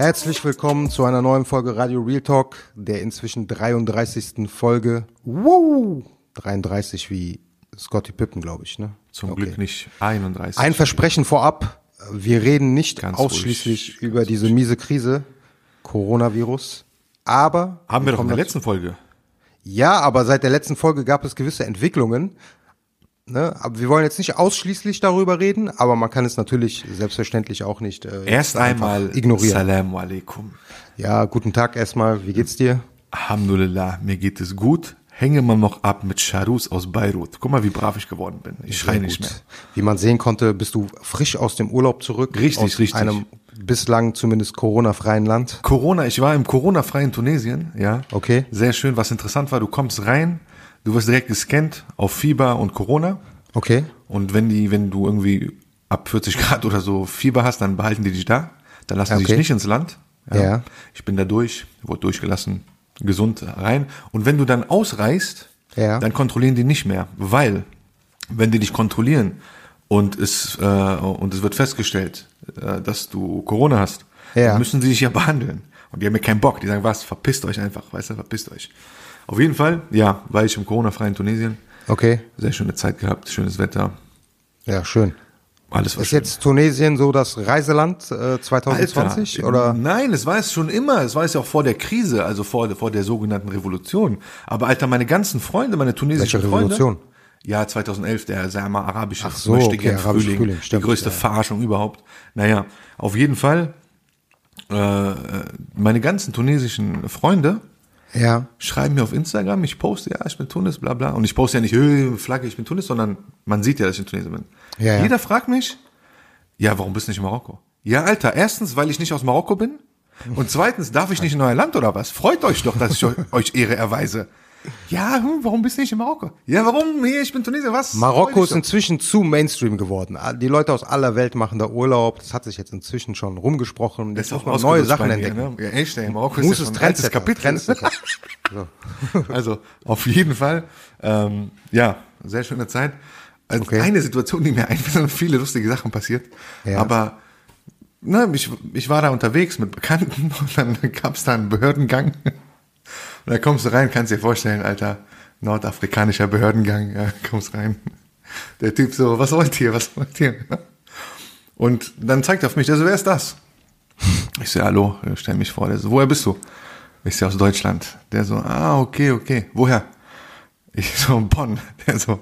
Herzlich willkommen zu einer neuen Folge Radio Real Talk, der inzwischen 33. Folge. Wow! 33 wie Scotty Pippen, glaube ich, ne? Zum Glück nicht 31. Ein Versprechen vorab. Wir reden nicht Ganz ausschließlich ruhig, über diese miese Krise, Coronavirus. Aber. Haben wir doch in der letzten Folge. Ja, aber seit der letzten Folge gab es gewisse Entwicklungen. Ne? Aber wir wollen jetzt nicht ausschließlich darüber reden, aber man kann es natürlich selbstverständlich auch nicht äh, Erst einmal ignorieren. Salam alaikum. Ja, guten Tag erstmal. Wie geht's dir? Alhamdulillah, mir geht es gut. Hänge mal noch ab mit Charus aus Beirut. Guck mal, wie brav ich geworden bin. Ich schreie nicht mehr. Wie man sehen konnte, bist du frisch aus dem Urlaub zurück. Richtig, aus richtig. einem bislang zumindest Corona-freien Land. Corona, ich war im Corona-freien Tunesien, ja. Okay. Sehr schön. Was interessant war, du kommst rein, du wirst direkt gescannt auf Fieber und Corona. Okay. Und wenn die, wenn du irgendwie ab 40 Grad oder so Fieber hast, dann behalten die dich da. Dann lassen sie Okay. dich nicht ins Land. Ja. Ich bin da durch, wurde durchgelassen, gesund rein. Und wenn du dann ausreist, Ja. dann kontrollieren die nicht mehr, weil wenn die dich kontrollieren und es äh, und es wird festgestellt, äh, dass du Corona hast, Ja. dann müssen sie dich ja behandeln. Und die haben ja keinen Bock. Die sagen, was, verpisst euch einfach, weißt du, verpisst euch. Auf jeden Fall, ja, war ich im Corona-freien Tunesien. Okay. Sehr schöne Zeit gehabt, schönes Wetter, Ja, schön. alles war Ist schön. jetzt Tunesien so das Reiseland äh, 2020 Alter, oder? Nein, es war es schon immer. Es war es ja auch vor der Krise, also vor, vor der sogenannten Revolution. Aber Alter, meine ganzen Freunde, meine tunesischen Welche Freunde. Revolution? Ja, 2011, der sagen wir mal arabische Ach so, Möchtegern okay, Frühling, Frühling, die stimmt, größte ja. Verarschung überhaupt. Naja, auf jeden Fall, äh, meine ganzen tunesischen Freunde Ja. schreiben mir auf Instagram, ich poste, ja, ich bin Tunis, bla bla. Und ich poste ja nicht, äh, Flagge, ich bin Tunis, sondern man sieht ja, dass ich in Tunesien bin. Ja, ja. Jeder fragt mich, ja, warum bist du nicht in Marokko? Ja, Alter, erstens, weil ich nicht aus Marokko bin. Und zweitens, darf ich nicht in euer Land oder was? Freut euch doch, dass ich euch Ehre erweise. Ja, hm, warum bist du nicht in Marokko? Ja, warum? Hier, ich bin Tunesier, was? Marokko ist inzwischen zu Mainstream geworden. Die Leute aus aller Welt machen da Urlaub. Das hat sich jetzt inzwischen schon rumgesprochen. Das Jetzt ist muss auch man neue Sachen mir, entdecken. Ne? Ja, echt, ey, Marokko Muss ist ja es schon ein altes Trendsetter, Kapitel. Trendsetter. So. Also auf jeden Fall, ähm, ja, sehr schöne Zeit. Also Okay. Eine Situation, die mir einfällt, sind viele lustige Sachen passiert. Ja. Aber ne, ich, ich war da unterwegs mit Bekannten und dann gab es da einen Behördengang. Und da kommst du rein, kannst dir vorstellen, Alter, nordafrikanischer Behördengang, ja, kommst rein. Der Typ so, was wollt ihr, was wollt ihr? Und dann zeigt er auf mich, der so, wer ist das? Ich so, hallo, stell mich vor. Der so, woher bist du? Ich so, aus Deutschland. Der so, ah, okay, okay. Woher? Ich so, Bonn. Der so,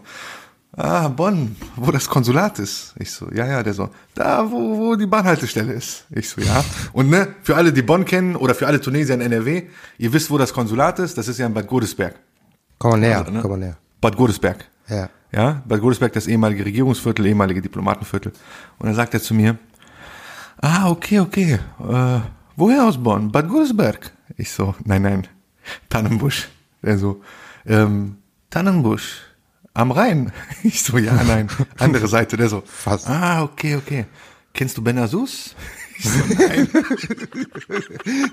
ah, Bonn, wo das Konsulat ist. Ich so, ja, ja. Der so, da, wo, wo die Bahnhaltestelle ist. Ich so, ja. Und ne, für alle, die Bonn kennen oder für alle Tunesier in NRW, ihr wisst, wo das Konsulat ist. Das ist ja in Bad Godesberg. Komm mal näher, Also, ne? komm mal näher. Bad Godesberg. Ja. Ja, Bad Godesberg, das ehemalige Regierungsviertel, ehemalige Diplomatenviertel. Und dann sagt er zu mir, ah, okay, okay, äh, woher aus Bonn? Bad Godesberg. Ich so, nein, nein, Tannenbusch. Er so, ähm, Tannenbusch, am Rhein. Ich so, ja, nein, andere Seite. Der so, Fast. ah, okay, okay. Kennst du Benazus? Ich so, nein.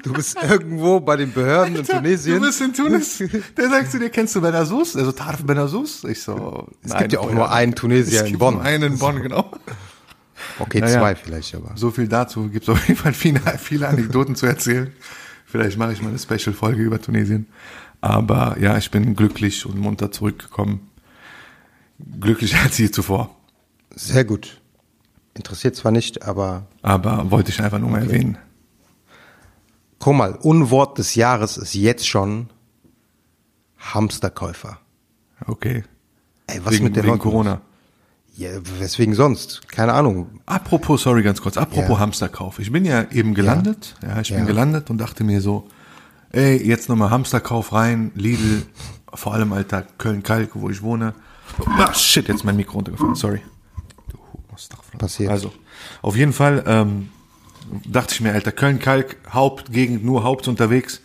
Du bist irgendwo bei den Behörden in Tunesien. Du bist in Tunis. Der sagt zu dir, kennst du Benazus? Also Tarf Benazus? Ich so, es gibt ja auch nur einen Tunesier es in Bonn. Einen in Bonn, genau. Okay, Naja. zwei vielleicht, aber. So viel dazu. Gibt es auf jeden Fall viele, viele Anekdoten zu erzählen. Vielleicht mache ich mal eine Special-Folge über Tunesien. Aber ja, ich bin glücklich und munter zurückgekommen. Glücklicher als je zuvor. Sehr gut. Interessiert zwar nicht, aber Aber wollte ich einfach nur mal erwähnen. guck mal, Unwort des Jahres ist jetzt schon Hamsterkäufer. Okay. Ey, was wegen mit der wegen Corona. Ja, weswegen sonst? Keine Ahnung. Apropos, sorry, ganz kurz. Apropos Ja. Hamsterkauf. Ich bin ja eben gelandet. Ja, ich Ja. bin gelandet und dachte mir so, ey, jetzt nochmal Hamsterkauf rein, Lidl, vor allem Alter, Köln-Kalk, wo ich wohne. Ah, shit, jetzt ist mein Mikro runtergefallen, sorry. Passiert. Also, auf jeden Fall ähm, dachte ich mir, Alter, Köln-Kalk, Hauptgegend, nur Haupt unterwegs.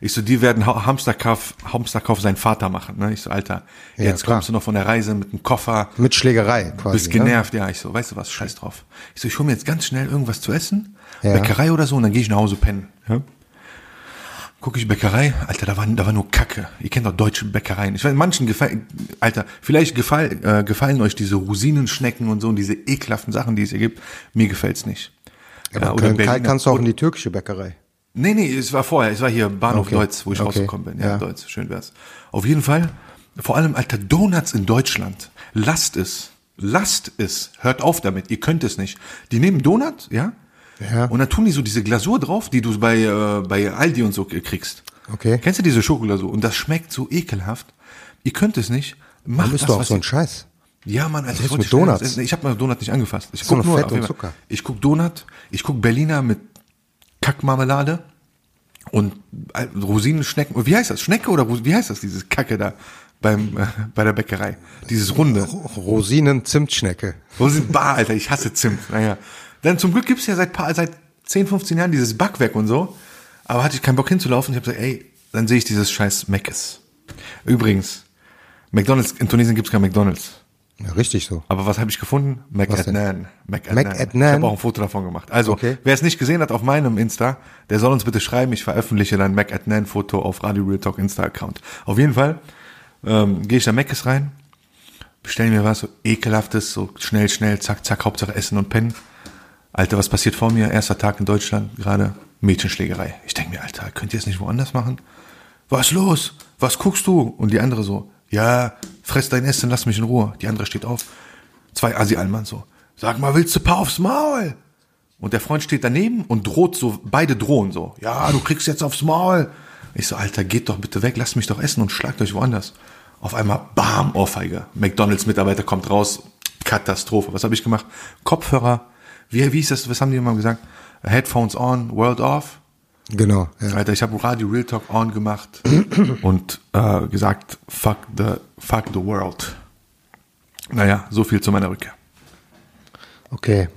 Ich so, die werden Ha- Hamsterkauf, Hamsterkauf seinen Vater machen. Ne? Ich so, Alter, Ja, jetzt klar. kommst du noch von der Reise mit einem Koffer, Mit Schlägerei quasi. bist ne? genervt. Ja, ich so, weißt du was, scheiß drauf. Ich so, ich hole mir jetzt ganz schnell irgendwas zu essen, Ja. Bäckerei oder so, und dann gehe ich nach Hause pennen. Ja? Guck ich Bäckerei, Alter, da war, da war nur Kacke. Ihr kennt doch deutsche Bäckereien. Ich weiß, manchen gefallen, Alter, vielleicht gefall, äh, gefallen euch diese Rosinenschnecken und so und diese ekelhaften Sachen, die es hier gibt. Mir gefällt's nicht. Aber Ja, Kalk Berliner- kannst du auch in die türkische Bäckerei. Nee, nee, es war vorher. Es war hier Bahnhof Okay. Deutz, wo ich Okay. rausgekommen bin. Ja, Ja. Deutz, schön wär's. Auf jeden Fall, vor allem, Alter, Donuts in Deutschland. Lasst es. Lasst es. Hört auf damit. Ihr könnt es nicht. Die nehmen Donut, ja? Ja. Und dann tun die so diese Glasur drauf, die du bei, äh, bei Aldi und so kriegst. Okay. Kennst du diese Schokoglasur? Und das schmeckt so ekelhaft. Ihr könnt es nicht. Macht Warum bist das, du auch so ein Scheiß? ja, Mann, also ich wollte mit Donuts? essen. Ich habe mal Donut nicht angefasst. Ich guck nur Fett und Zucker. Ich guck Donut, ich guck Berliner mit Kackmarmelade und äh, Rosinenschnecken. Wie heißt das? Schnecke oder Ros- wie heißt das? Dieses Kacke da beim äh, bei der Bäckerei. Dieses runde. Rosinen Zimtschnecke. Rosin Bar, Alter, ich hasse Zimt. Naja. Dann zum Glück gibt's ja seit paar, seit 10, 15 Jahren dieses Backwerk und so. Aber hatte ich keinen Bock hinzulaufen. Ich habe gesagt, ey, dann sehe ich dieses scheiß Mc's. Übrigens, McDonald's, in Tunesien gibt's kein McDonald's. Ja, richtig so. Aber was habe ich gefunden? Denn? McAdnan. McAdnan. McAdnan? Ich habe auch ein Foto davon gemacht. Also, Okay. wer es nicht gesehen hat auf meinem Insta, der soll uns bitte schreiben. Ich veröffentliche dann McAdnan-Foto auf Radio Real Talk Insta-Account. Auf jeden Fall ähm, gehe ich da Mc's rein, bestelle mir was so ekelhaftes, so schnell, schnell, zack, zack, Hauptsache essen und pennen. Alter, was passiert vor mir? Erster Tag in Deutschland, gerade Mädchenschlägerei. Ich denke mir, Alter, könnt ihr es nicht woanders machen? Was los? Was guckst du? Und die andere so, ja, fress dein Essen, lass mich in Ruhe. Die andere steht auf. Zwei Asi-Alman so, sag mal, willst du paar aufs Maul? Und der Freund steht daneben und droht so, beide drohen so, ja, du kriegst jetzt aufs Maul. Ich so, Alter, geht doch bitte weg, lasst mich doch essen und schlagt euch woanders. Auf einmal, bam, Ohrfeige. McDonalds-Mitarbeiter kommt raus, Katastrophe. Was habe ich gemacht? Kopfhörer, wie, wie ist das, was haben die immer gesagt? Headphones on, World off. Genau. Ja. Alter, ich habe Radio Real Talk on gemacht und äh, gesagt, fuck the, fuck the world. Naja, so viel zu meiner Rückkehr. Okay.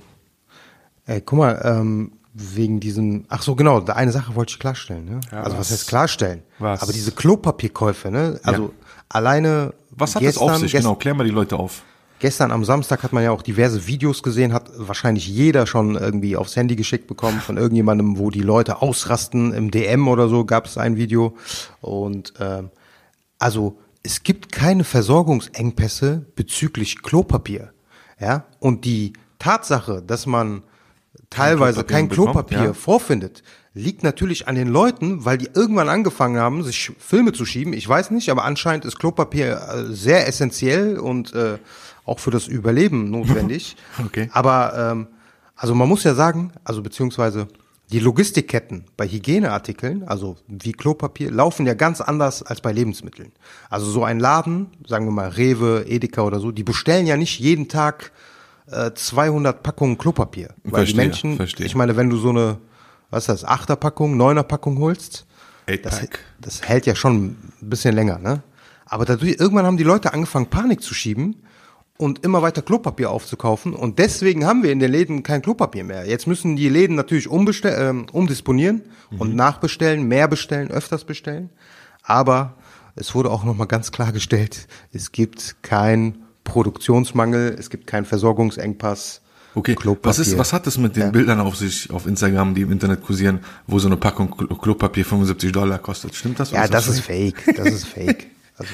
Ey, guck mal, ähm, wegen diesem, ach so, genau, eine Sache wollte ich klarstellen, ne? Ja, also was was? heißt klarstellen? Was? Aber diese Klopapierkäufe, ne? Also alleine Was hat gestern, das auf sich? Genau, klär mal die Leute auf. Gestern am Samstag hat man ja auch diverse Videos gesehen, hat wahrscheinlich jeder schon irgendwie aufs Handy geschickt bekommen von irgendjemandem, wo die Leute ausrasten. Im DM oder so gab es ein Video. Und ähm, also es gibt keine Versorgungsengpässe bezüglich Klopapier. Ja? Und die Tatsache, dass man teilweise Klopapier kein bekommt, Klopapier ja. vorfindet, liegt natürlich an den Leuten, weil die irgendwann angefangen haben, sich Filme zu schieben. Ich weiß nicht, aber anscheinend ist Klopapier äh, sehr essentiell und äh, auch für das Überleben notwendig. Okay. Aber ähm, also man muss ja sagen, also beziehungsweise die Logistikketten bei Hygieneartikeln, also wie Klopapier, laufen ja ganz anders als bei Lebensmitteln. Also so ein Laden, sagen wir mal Rewe, Edeka oder so, die bestellen ja nicht jeden Tag äh, 200 Packungen Klopapier. Weil die Verstehe, Menschen, verstehe. ich meine, wenn du so eine, was ist das, Achterpackung, Neuner-Packung holst, das, das hält ja schon ein bisschen länger, ne? Aber dadurch, irgendwann haben die Leute angefangen, Panik zu schieben und immer weiter Klopapier aufzukaufen. Und deswegen haben wir in den Läden kein Klopapier mehr. Jetzt müssen die Läden natürlich ähm, umdisponieren und nachbestellen, mehr bestellen, öfters bestellen. Aber es wurde auch nochmal ganz klargestellt, es gibt keinen Produktionsmangel, es gibt keinen Versorgungsengpass. Okay, Klopapier. was ist, was hat es mit den Ja. Bildern auf sich auf Instagram, die im Internet kursieren, wo so eine Packung Klo- Klopapier 75 Dollar kostet? Stimmt das? Ja, Oder das ist fake? fake. Das ist fake. Also,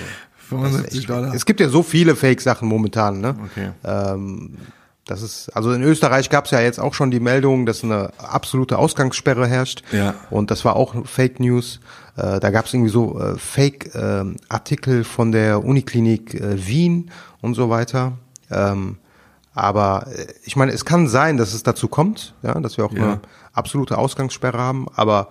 75 Dollar. es gibt ja so viele Fake-Sachen momentan, ne? Okay. Ähm, das ist, also in Österreich gab es ja jetzt auch schon die Meldung, dass eine absolute Ausgangssperre herrscht. Ja. Und das war auch Fake News. Äh, da gab es irgendwie so äh, Fake-Artikel von der Uniklinik äh, Wien und so weiter. Ähm, aber äh, ich meine, es kann sein, dass es dazu kommt, ja, dass wir auch Ja. eine absolute Ausgangssperre haben. Aber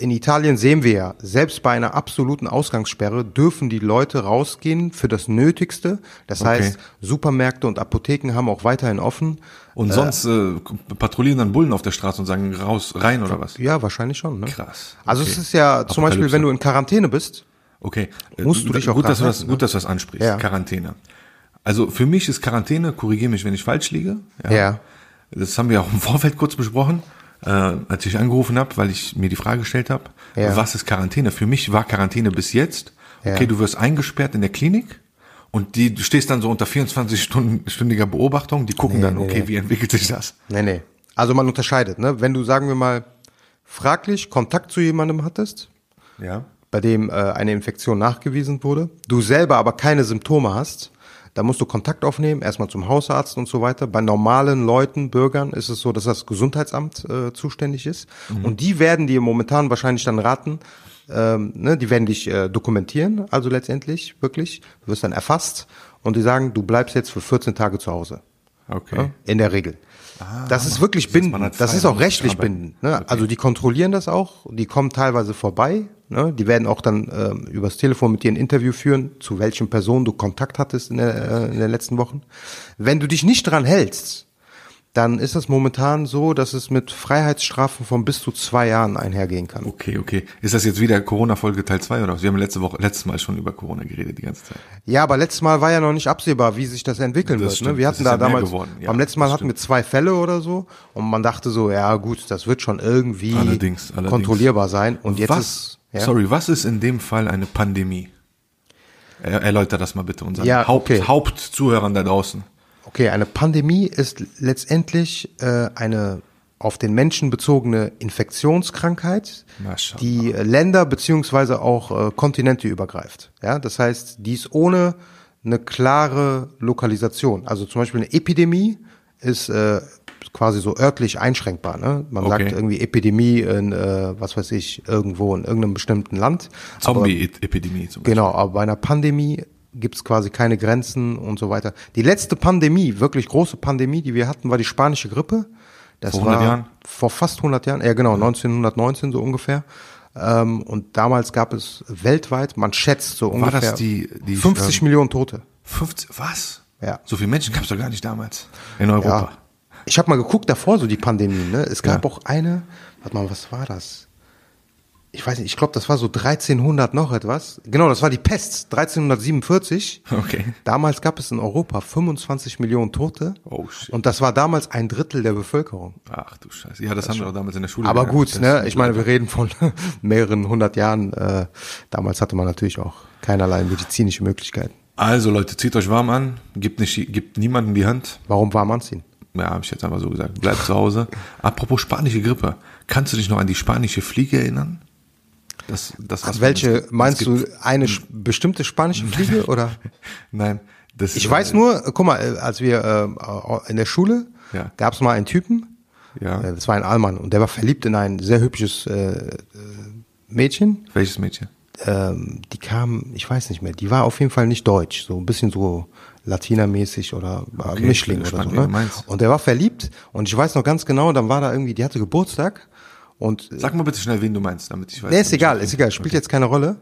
in Italien sehen wir ja, selbst bei einer absoluten Ausgangssperre dürfen die Leute rausgehen für das Nötigste. Das Okay. heißt, Supermärkte und Apotheken haben auch weiterhin offen. Und sonst äh, patrouillieren dann Bullen auf der Straße und sagen raus, rein oder was? Ja, wahrscheinlich schon. Ne? Krass. Also Okay. es ist ja zum Beispiel, wenn du in Quarantäne bist, Okay. Äh, Musst du dich auch gut, dass du das, ne? gut, dass du das ansprichst. Ja. Quarantäne. Also für mich ist Quarantäne, korrigiere mich, wenn ich falsch liege. Ja. Das haben wir auch im Vorfeld kurz besprochen, äh, als ich angerufen habe, weil ich mir die Frage gestellt habe, Ja. was ist Quarantäne? Für mich war Quarantäne bis jetzt, okay, Ja. du wirst eingesperrt in der Klinik und die, du stehst dann so unter 24-stündiger Beobachtung, die gucken Nee, dann, nee, okay, nee. wie entwickelt sich das? Nee, nee. Also man unterscheidet, ne? Wenn du, sagen wir mal, fraglich Kontakt zu jemandem hattest, Ja. bei dem äh, eine Infektion nachgewiesen wurde, du selber aber keine Symptome hast, da musst du Kontakt aufnehmen, erstmal zum Hausarzt und so weiter. Bei normalen Leuten, Bürgern ist es so, dass das Gesundheitsamt äh, zuständig ist. Und die werden dir momentan wahrscheinlich dann raten, ähm, ne, die werden dich äh, dokumentieren, also letztendlich wirklich. Du wirst dann erfasst und die sagen, du bleibst jetzt für 14 Tage zu Hause. Okay. Ja, in der Regel. das ist wirklich bindend. Das ist auch rechtlich bindend. Ne? Also die kontrollieren das auch. Die kommen teilweise vorbei. Ne? Die werden auch dann ähm, übers Telefon mit dir ein Interview führen, zu welchen Personen du Kontakt hattest in, der, äh, in den letzten Wochen. Wenn du dich nicht dran hältst, dann ist es momentan so, dass es mit Freiheitsstrafen von bis zu zwei Jahren einhergehen kann. Okay, okay. Ist das jetzt wieder Corona-Folge Teil 2 oder was? Wir haben letzte Woche, letztes Mal schon über Corona geredet die ganze Zeit. Ja, aber letztes Mal war ja noch nicht absehbar, wie sich das entwickeln Das wird. stimmt, Ne? Wir das hatten da ja damals. Ja, beim letzten Mal das hatten wir zwei Fälle oder so und man dachte so, ja gut, das wird schon irgendwie Allerdings, allerdings. kontrollierbar sein. Und jetzt was, ist, ja, sorry, was ist in dem Fall eine Pandemie? Er, erläuter das mal bitte unseren Ja, Haupt, okay. Hauptzuhörern da draußen. okay, eine Pandemie ist letztendlich äh, eine auf den Menschen bezogene Infektionskrankheit, die Länder beziehungsweise auch äh, Kontinente übergreift. Ja, das heißt, dies ohne eine klare Lokalisation. Also zum Beispiel eine Epidemie ist äh, quasi so örtlich einschränkbar. Ne? Man Okay. sagt irgendwie Epidemie in, äh, was weiß ich, irgendwo in irgendeinem bestimmten Land. Zombie-Epidemie zum Beispiel. genau, aber bei einer Pandemie gibt es quasi keine Grenzen und so weiter. Die letzte Pandemie, wirklich große Pandemie, die wir hatten, war die spanische Grippe. Das Vor 100 war Jahren? vor fast 100 Jahren, ja genau, 1919 so ungefähr. Ähm, und damals gab es weltweit, man schätzt so War ungefähr das die, die 50 ähm, Millionen Tote. 50, was? Ja. So viele Menschen gab es doch gar nicht damals in Europa. Ja. Ich habe mal geguckt davor, so die Pandemien. Ne? Es gab Ja. auch eine, warte mal, was war das? Ich weiß nicht, ich glaube, das war so 1300 noch etwas. Genau, das war die Pest, 1347. Okay. Damals gab es in Europa 25 Millionen Tote. Oh, shit. Und das war damals ein Drittel der Bevölkerung. Ach du Scheiße. Ja, das, haben wir doch damals in der Schule Aber gut, Das ne? Ich meine, wir reden von mehreren hundert Jahren. Äh, damals hatte man natürlich auch keinerlei medizinische Möglichkeiten. Also Leute, zieht euch warm an, gibt, nicht, gibt niemandem die Hand. Warum warm anziehen? Ja, habe ich jetzt einfach so gesagt. Bleibt zu Hause. Apropos spanische Grippe. Kannst du dich noch an die spanische Fliege erinnern? Das, das, was Welche gibt- meinst du eine bestimmte spanische Fliege oder? Nein. Das, Ich weiß nur, äh, guck mal, äh, als wir äh, in der Schule Ja. gab es mal einen Typen, Ja. äh, das war ein Allmann und der war verliebt in ein sehr hübsches äh, äh, Mädchen. Welches Mädchen? Ähm, die kam, ich weiß nicht mehr, die war auf jeden Fall nicht deutsch, so ein bisschen so latinamäßig oder äh, Okay, Mischling oder so. Ne? Und der war verliebt und ich weiß noch ganz genau, dann war da irgendwie, die hatte Geburtstag und Sag mal bitte schnell, wen du meinst, damit ich weiß. Nee, ist egal, ist egal, spielt jetzt keine Rolle.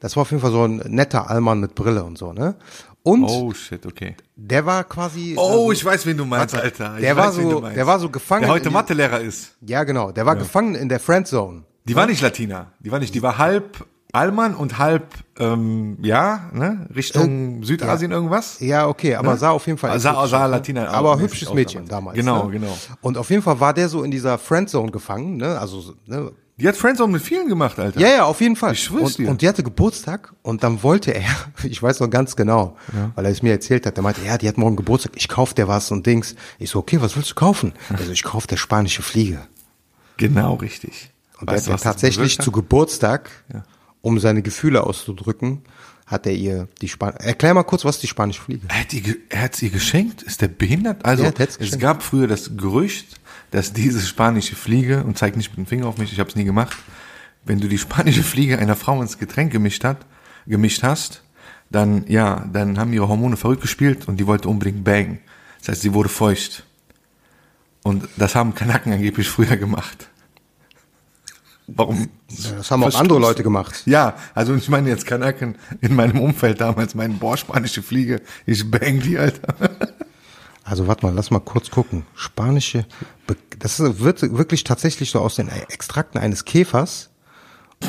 Das war auf jeden Fall so ein netter Allmann mit Brille und so, ne? Und Oh shit, okay. der war quasi. Oh, also- ich weiß, wen du meinst, Alter. Ich der war weiß, wen so- du meinst. der war so gefangen Der heute Mathelehrer ist. Ja, genau, der war gefangen in der Friendzone. Die war nicht Latina. Die war nicht, die war halb Allmann und halb, ähm, ja, ne, Richtung Südasien irgendwas. Ja, okay, aber sah auf jeden Fall. Ah, sah- exotisch sah ne? Latina Aber hübsches Mädchen damals. damals. Genau, ne? genau. Und auf jeden Fall war der so in dieser Friendzone gefangen, ne? Also, so, ne? Die hat Friendzone mit vielen gemacht, Alter. Ja, ja, auf jeden Fall. Ich schwör's und, dir. und die hatte Geburtstag und dann wollte er, ich weiß noch ganz genau, weil er es mir erzählt hat, der meinte, ja, die hat morgen Geburtstag, ich kauf dir was und Dings. Ich so, okay, was willst du kaufen? Also ich kauf der spanische Fliege. Genau, richtig. Und Weißt der hat tatsächlich zu? Geburtstag, um seine Gefühle auszudrücken, hat er ihr die Span Erklär mal kurz, was die spanische Fliege. Er hat, ge- er sie geschenkt? Ist der behindert? Also, es gab früher das Gerücht, dass diese spanische Fliege, und zeig nicht mit dem Finger auf mich, ich habe es nie gemacht, wenn du die spanische Fliege einer Frau ins Getränk gemischt, hat, gemischt hast, dann, ja, dann haben ihre Hormone verrückt gespielt und die wollte unbedingt bangen. Das heißt, sie wurde feucht. Und das haben Kanaken angeblich früher gemacht. Warum? Das haben auch andere? Leute gemacht. Ja, also ich meine jetzt Kanaken in meinem Umfeld damals, meinen boah, spanische Fliege, ich bang die, Alter. Also warte mal, lass mal kurz gucken. Spanische, Be das wird wirklich tatsächlich so aus den Extrakten eines Käfers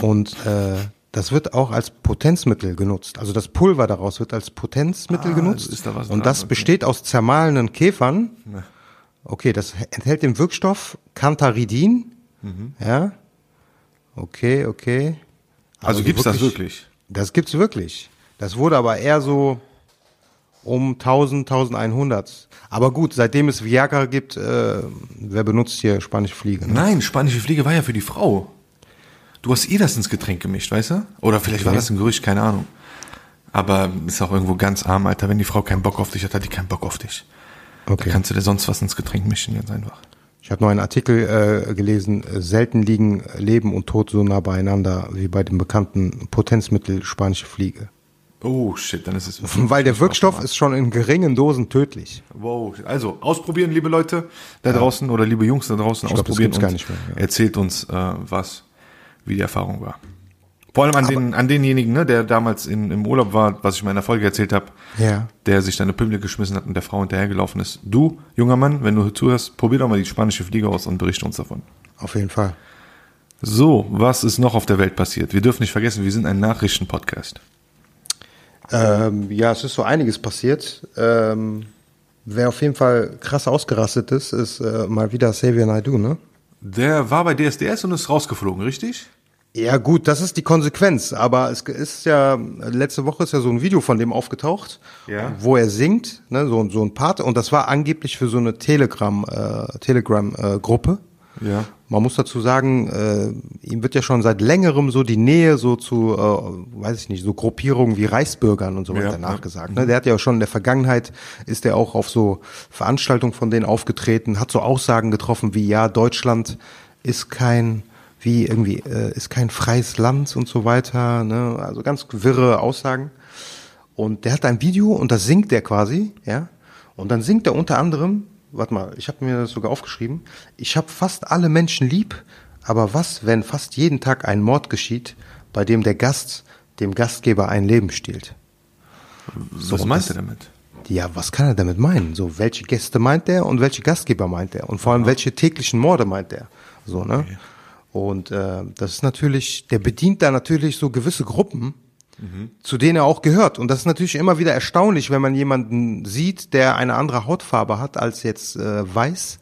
und äh, das wird auch als Potenzmittel genutzt. Also das Pulver daraus wird als Potenzmittel Ah, genutzt. ist da und das Okay. besteht aus zermahlenen Käfern. Okay, das enthält den Wirkstoff Cantharidin. Mhm. Ja. Okay, okay. Also gibt's das wirklich? Das gibt's wirklich. Das wurde aber eher so um 1000, 1100. Aber gut, seitdem es Viagra gibt, äh, wer benutzt hier spanische Fliege? Ne? Nein, spanische Fliege war ja für die Frau. Du hast ihr das ins Getränk gemischt, weißt du? Oder vielleicht war Okay. das ein Gerücht, keine Ahnung. Aber ist auch irgendwo ganz arm, Alter. Wenn die Frau keinen Bock auf dich hat, hat die keinen Bock auf dich. Okay. Da kannst du dir sonst was ins Getränk mischen, ganz einfach. Ich habe noch einen Artikel äh, gelesen, äh, selten liegen Leben und Tod so nah beieinander wie bei dem bekannten Potenzmittel spanische Fliege. Oh shit, dann ist es. Weil der Wirkstoff ist schon in geringen Dosen tödlich. Wow. Also ausprobieren, liebe Leute da draußen oder liebe Jungs da draußen, glaub, das ausprobieren gibt's gar nicht mehr, ja. erzählt uns, äh, was, wie die Erfahrung war. Vor allem an, den, an denjenigen, ne, der damals in, im Urlaub war, was ich in meiner Folge erzählt habe, Ja. der sich deine Pimmel geschmissen hat und der Frau hinterhergelaufen ist. Du, junger Mann, wenn du zuhörst, probier doch mal die spanische Fliege aus und berichte uns davon. Auf jeden Fall. So, was ist noch auf der Welt passiert? Wir dürfen nicht vergessen, wir sind ein Nachrichten-Podcast. Ähm, ja, es ist so einiges passiert. Ähm, wer auf jeden Fall krass ausgerastet ist, ist äh, mal wieder Xavier Naidoo, ne? Der war bei DSDS und ist rausgeflogen, richtig? Ja gut, das ist die Konsequenz, aber es ist ja, letzte Woche ist ja so ein Video von dem aufgetaucht, Ja. wo er singt, ne, so, so ein Part, und das war angeblich für so eine Telegram, äh, Telegram-Gruppe. Ja. Man muss dazu sagen, äh, ihm wird ja schon seit längerem so die Nähe so zu, äh, weiß ich nicht, so Gruppierungen wie Reichsbürgern und so weiter Ja, nachgesagt. Ne? Der hat ja schon in der Vergangenheit, ist er auch auf so Veranstaltungen von denen aufgetreten, hat so Aussagen getroffen wie, ja, Deutschland ist kein, wie irgendwie, äh, ist kein freies Land und so weiter. Ne? Also ganz wirre Aussagen. Und der hat ein Video und das singt der quasi, ja. Und dann singt er unter anderem, warte mal, ich habe mir das sogar aufgeschrieben, ich habe fast alle Menschen lieb, aber was, wenn fast jeden Tag ein Mord geschieht, bei dem der Gast dem Gastgeber ein Leben stiehlt? was und meint das- er damit? Ja, was kann er damit meinen? So, welche Gäste meint er und welche Gastgeber meint er? Und vor allem, welche täglichen Morde meint er? So, ne? Und äh, das ist natürlich, der bedient da natürlich so gewisse Gruppen, zu denen er auch gehört. Und das ist natürlich immer wieder erstaunlich, wenn man jemanden sieht, der eine andere Hautfarbe hat als jetzt äh, weiß,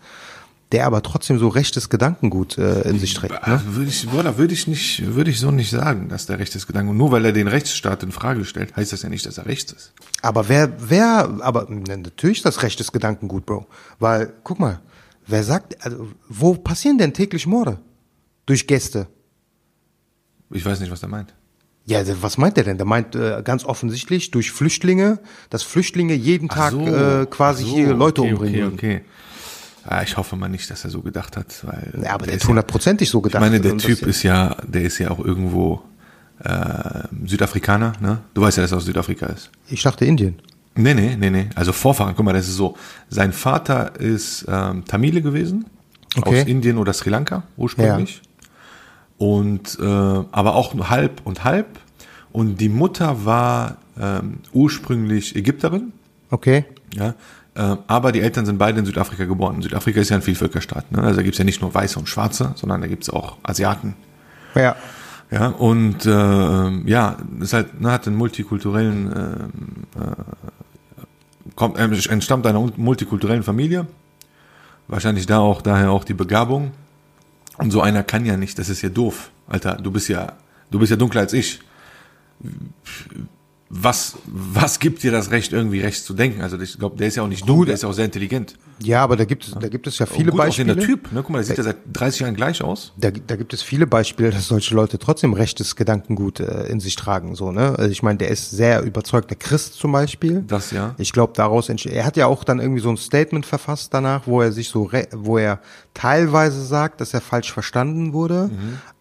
der aber trotzdem so rechtes Gedankengut äh, in sich trägt. Ne? Würde ich, würde ich nicht, würde ich so nicht sagen, dass der rechtes Gedanke, und nur weil er den Rechtsstaat in Frage stellt, heißt das ja nicht, dass er rechts ist. Aber wer, wer, aber ne, natürlich ist das rechtes Gedankengut, Bro. Weil, guck mal, wer sagt, also, wo passieren denn täglich Morde? Durch Gäste. Ich weiß nicht, was er meint. Ja, was meint der denn? Der meint äh, ganz offensichtlich durch Flüchtlinge, dass Flüchtlinge jeden Tag äh, quasi so, hier Leute okay, umbringen. Okay, okay. Ah, ich hoffe mal nicht, dass er so gedacht hat, weil. Ja, aber der ist hat hundertprozentig so Ich gedacht. meine, der Typ ist ja, der ist ja auch irgendwo äh, Südafrikaner, ne? Du weißt ja, dass er aus Südafrika ist. Ich dachte Indien. Nee, nee, nee, nee. Also Vorfahren, guck mal, das ist so. Sein Vater ist ähm, Tamile gewesen, Okay. aus Indien oder Sri Lanka ursprünglich. Und äh, aber auch nur halb und halb. Und die Mutter war ähm, ursprünglich Ägypterin, Okay. ja. Äh, aber die Eltern sind beide in Südafrika geboren. Südafrika ist ja ein Vielvölkerstaat. Ne? Also da gibt's ja nicht nur Weiße und Schwarze, sondern da gibt's auch Asiaten. Ja. Ja, und äh, ja, ist halt, ne, hat einen multikulturellen, ähm, äh, kommt, äh, entstammt einer multikulturellen Familie. Wahrscheinlich da auch, daher auch die Begabung. Und so einer kann ja nicht, das ist ja doof. Alter, du bist ja, du bist ja dunkler als ich. Was, was gibt dir das Recht, irgendwie rechts zu denken? Also ich glaube, der ist ja auch nicht dumm, der ist ja auch sehr intelligent. Ja, aber da gibt es, da gibt es ja viele gut Beispiele. aussehender Typ, ne? Guck mal, der sieht ja seit 30 Jahren gleich aus. Da, da gibt es viele Beispiele, dass solche Leute trotzdem rechtes Gedankengut äh, in sich tragen. So, ne? Also ich meine, der ist sehr überzeugter Christ zum Beispiel. Das ja. Ich glaube, daraus entsteht. Er hat ja auch dann irgendwie so ein Statement verfasst danach, wo er sich so, wo er teilweise sagt, dass er falsch verstanden wurde,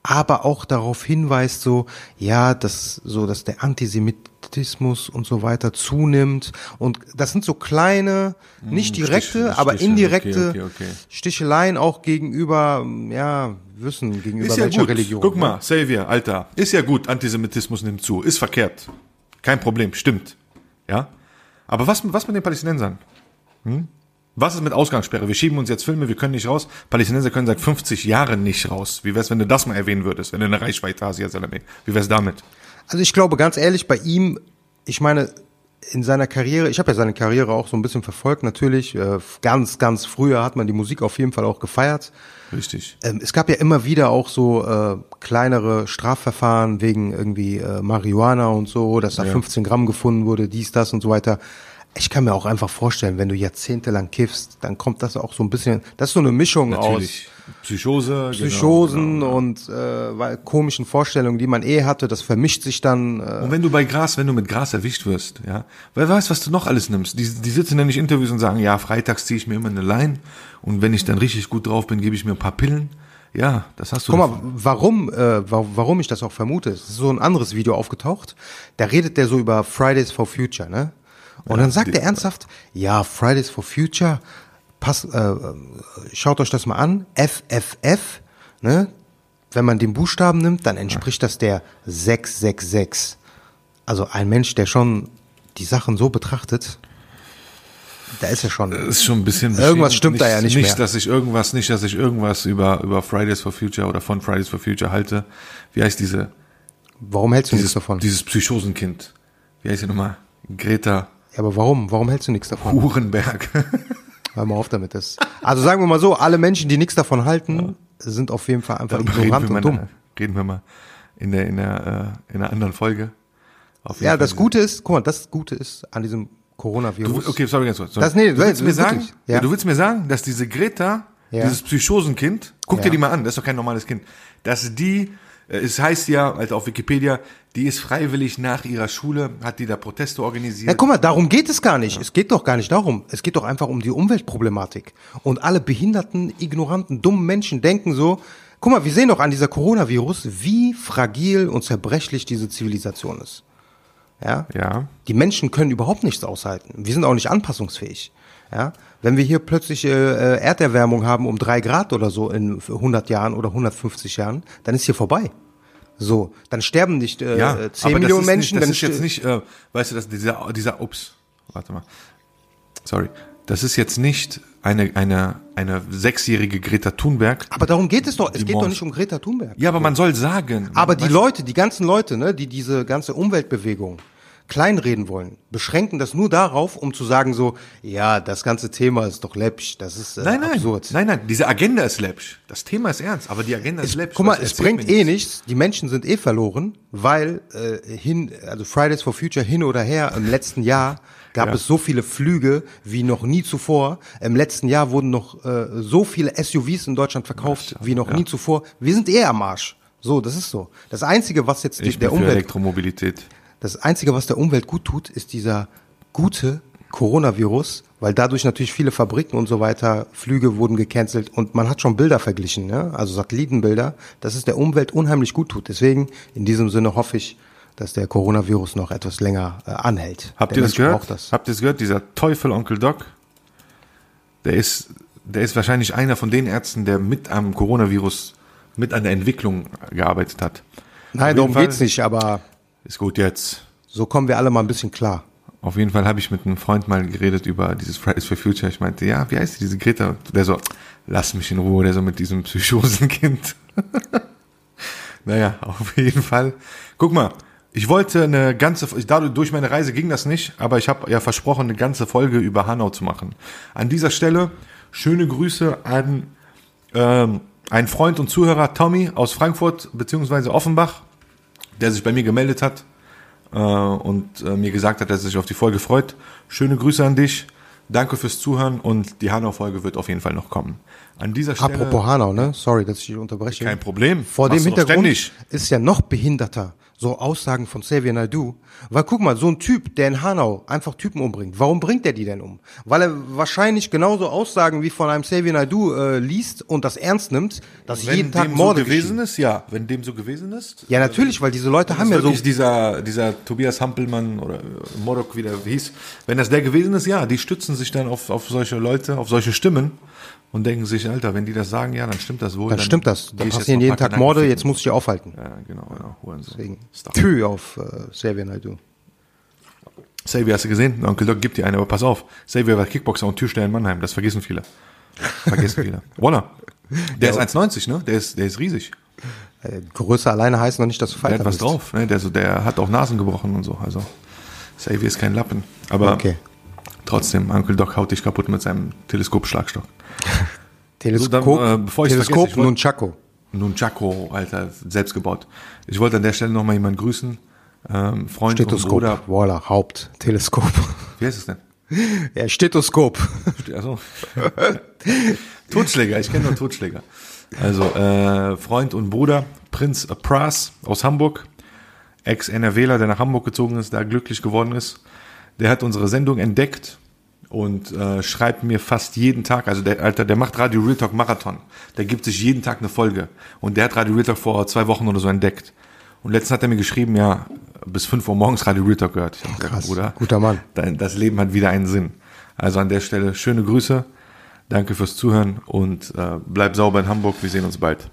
aber auch darauf hinweist, so ja, dass so, dass der Antisemitismus und so weiter zunimmt. Und das sind so kleine, nicht direkte, Stich- aber Stiche, indirekte okay, okay, okay. Sticheleien auch gegenüber, ja, Wissen gegenüber Ist ja welcher gut. Religion. Guck ne? mal, Xavier, Alter. Ist ja gut, Antisemitismus nimmt zu. Ist verkehrt. Kein Problem, stimmt. Ja? Aber was, was mit den Palästinensern? Hm? Was ist mit Ausgangssperre? Wir schieben uns jetzt Filme, wir können nicht raus. Palästinenser können seit 50 Jahren nicht raus. Wie wär's, wenn du das mal erwähnen würdest, wenn du eine Reichweite hast, Salame? Wie wär's damit? Also ich glaube ganz ehrlich, bei ihm, ich meine, in seiner Karriere, ich habe ja seine Karriere auch so ein bisschen verfolgt, natürlich. Äh, ganz, ganz früher hat man die Musik auf jeden Fall auch gefeiert. Richtig. Ähm, es gab ja immer wieder auch so äh, kleinere Strafverfahren wegen irgendwie äh, Marihuana und so, dass da Ja. 15 Gramm gefunden wurde, dies, das und so weiter. Ich kann mir auch einfach vorstellen, wenn du jahrzehntelang kiffst, dann kommt das auch so ein bisschen, das ist so eine Mischung Natürlich. Psychose. genau, Psychosen genau, genau. und äh, weil- komischen Vorstellungen, die man eh hatte, das vermischt sich dann. Äh, Und wenn du bei Gras, wenn du mit Gras erwischt wirst, ja, wer weiß, was du noch alles nimmst. Die, die sitzen ja nicht in Interviews und sagen, ja, freitags ziehe ich mir immer eine Line und wenn ich dann richtig gut drauf bin, gebe ich mir ein paar Pillen. Ja, das hast du. Guck mal, warum, äh, wa- warum ich das auch vermute, es ist so ein anderes Video aufgetaucht. Da redet der so über Fridays for Future, ne? Und dann sagt er ernsthaft, ja, Fridays for Future, pass, äh, äh, schaut euch das mal an, FFF, ne? Wenn man den Buchstaben nimmt, dann entspricht das der 666. Also ein Mensch, der schon die Sachen so betrachtet, da ist er schon. Das ist schon ein bisschen Irgendwas stimmt da ja nicht nicht mehr. dass ich irgendwas, nicht, dass ich irgendwas über, über Fridays for Future oder von Fridays for Future halte. Wie heißt diese, Warum hältst du dieses, nichts davon? dieses Psychosenkind? Wie heißt sie nochmal? Greta Ja, aber warum? Warum hältst du nichts davon? Hurenberg. Hör mal auf damit. Das. Also sagen wir mal so, alle Menschen, die nichts davon halten, sind auf jeden Fall einfach Darüber ignorant reden wir und dumm. mal, reden wir mal in der, in der, äh, in einer anderen Folge. Ja, das Gute ist, guck mal, das Gute ist an diesem Du, Coronavirus. okay, sorry, ganz kurz. sorry. Das- nee, du willst nee, mir sagen, ja. du willst mir sagen, dass diese Greta, Ja. dieses Psychosenkind, guck Ja. dir die mal an, das ist doch kein normales Kind, dass die, es heißt ja, also auf Wikipedia, die ist freiwillig nach ihrer Schule, hat die da Proteste organisiert. Ja, guck mal, darum geht es gar nicht. Es geht doch gar nicht darum. Es geht doch einfach um die Umweltproblematik. Und alle behinderten, ignoranten, dummen Menschen denken so, guck mal, wir sehen doch an dieser Coronavirus, wie fragil und zerbrechlich diese Zivilisation ist. Ja? ja. Die Menschen können überhaupt nichts aushalten. Wir sind auch nicht anpassungsfähig. Ja? Wenn wir hier plötzlich äh, äh, Erderwärmung haben um drei Grad oder so in 100 Jahren oder 150 Jahren, dann ist hier vorbei. So, dann sterben nicht äh, Ja, äh, 10 aber Millionen das ist Menschen. Nicht, das ist jetzt nicht, äh, weißt du, dass dieser, dieser, ups, warte mal, sorry, das ist jetzt nicht eine, eine, eine sechsjährige Greta Thunberg. aber darum geht es doch. Es geht doch Mons- nicht um Greta Thunberg. Ja, aber man soll sagen. Aber die Leute, die ganzen Leute, ne, die diese ganze Umweltbewegung kleinreden wollen, beschränken das nur darauf, um zu sagen so, ja, das ganze Thema ist doch läppisch, das ist äh, Nein, nein, absurd. nein, nein, diese Agenda ist läppsch. Das Thema ist ernst, aber die Agenda ist läppsch. Guck mal, es bringt eh nichts. Die Menschen sind eh verloren, weil äh, hin, also Fridays for Future hin oder her im letzten Jahr gab Ja. es so viele Flüge wie noch nie zuvor. Im letzten Jahr wurden noch äh, so viele SUVs in Deutschland verkauft wie noch nie zuvor. Wir sind eh am Arsch. So, das ist so. Das einzige, was jetzt die, Ich bin der für Umwelt Elektromobilität. Das Einzige, was der Umwelt gut tut, ist dieser gute Coronavirus, weil dadurch natürlich viele Fabriken und so weiter, Flüge wurden gecancelt und man hat schon Bilder verglichen, ne? also Satellitenbilder, dass es der Umwelt unheimlich gut tut. Deswegen, in diesem Sinne hoffe ich, dass der Coronavirus noch etwas länger äh, anhält. Habt der ihr das Mensch gehört? Das. Habt ihr das gehört? Dieser Teufel Onkel Doc, der ist, der ist wahrscheinlich einer von den Ärzten, der mit am Coronavirus, mit an der Entwicklung gearbeitet hat. Nein, darum Fall- geht's nicht, aber Ist gut jetzt. so kommen wir alle mal ein bisschen klar. Auf jeden Fall habe ich mit einem Freund mal geredet über dieses Fridays for Future. Ich meinte, ja, wie heißt die, diese Greta? Der so, lass mich in Ruhe, der so mit diesem Psychosenkind. naja, auf jeden Fall. Guck mal, ich wollte eine ganze, dadurch durch meine Reise ging das nicht, aber ich habe ja versprochen, eine ganze Folge über Hanau zu machen. An dieser Stelle schöne Grüße an ähm, einen Freund und Zuhörer, Tommy aus Frankfurt beziehungsweise Offenbach, der sich bei mir gemeldet hat äh, und äh, mir gesagt hat, dass er sich auf die Folge freut. Schöne Grüße an dich. Danke fürs Zuhören und die Hanau-Folge wird auf jeden Fall noch kommen. An dieser Stelle Apropos Hanau, ne? Sorry, dass ich dich unterbreche. kein Problem. Vor Machst dem Hintergrund ist ja noch behinderter, so Aussagen von Xavier Naidoo. Weil guck mal, so ein Typ, der in Hanau einfach Typen umbringt, warum bringt er die denn um? Weil er wahrscheinlich genauso Aussagen wie von einem Xavier Naidoo äh, liest und das ernst nimmt, dass Wenn jeden Tag dem Morde so gewesen geschehen. ist, ja. Wenn dem so gewesen ist. Ja, natürlich, weil diese Leute haben ja so... dieser, dieser Tobias Hampelmann oder äh, Morok, wie der hieß, wenn das der gewesen ist, ja, die stützen sich dann auf, auf solche Leute, auf solche Stimmen und denken sich, Alter, wenn die das sagen, ja, dann stimmt das wohl. Dann stimmt das. Dann passieren jeden Tag Morde, Gedanken jetzt muss ich die aufhalten. Ja, genau, genau. Hurensohn. Deswegen. Stuff. Tü auf äh, Xavier Naidoo. Xavier hast du gesehen? Onkel Doc gibt dir eine, aber pass auf. Xavier war Kickboxer und Türsteher in Mannheim. Das vergessen viele. Vergessen viele. Voila. Der ist 1,90, ne? Der ist, der ist riesig. Äh, Größe alleine heißt noch nicht, dass du Der Fighter hat was bist. drauf. Ne? Der, so, der hat auch Nasen gebrochen und so. Also Xavier ist kein Lappen. Aber Okay. Trotzdem, Onkel Doc haut dich kaputt mit seinem Teleskopschlagstock. Teleskop, So, dann, äh, bevor Teleskop vergesse, ich wollt- Nunchaku. Nunchaku, Alter, selbst gebaut. Ich wollte an der Stelle nochmal jemanden grüßen. Ähm, Freund und Stethoskop. Bruder. Voila, Haupt. Teleskop. Wie heißt es denn? ja, Stethoskop. Also, Totschläger, ich kenne nur Totschläger. Also äh, Freund und Bruder, Prinz Pras aus Hamburg, Ex-NRWler, der nach Hamburg gezogen ist, da glücklich geworden ist. Der hat unsere Sendung entdeckt und äh, schreibt mir fast jeden Tag, also der Alter, der macht Radio Real Talk Marathon. Der gibt sich jeden Tag eine Folge. Und der hat Radio Real Talk vor zwei Wochen oder so entdeckt. Und letztens hat er mir geschrieben, ja, bis 5 Uhr morgens Radio Real Talk gehört. Gesagt, krass. Bruder, Guter Mann. das Leben hat wieder einen Sinn. Also an der Stelle schöne Grüße, danke fürs Zuhören und äh, bleib sauber in Hamburg. Wir sehen uns bald.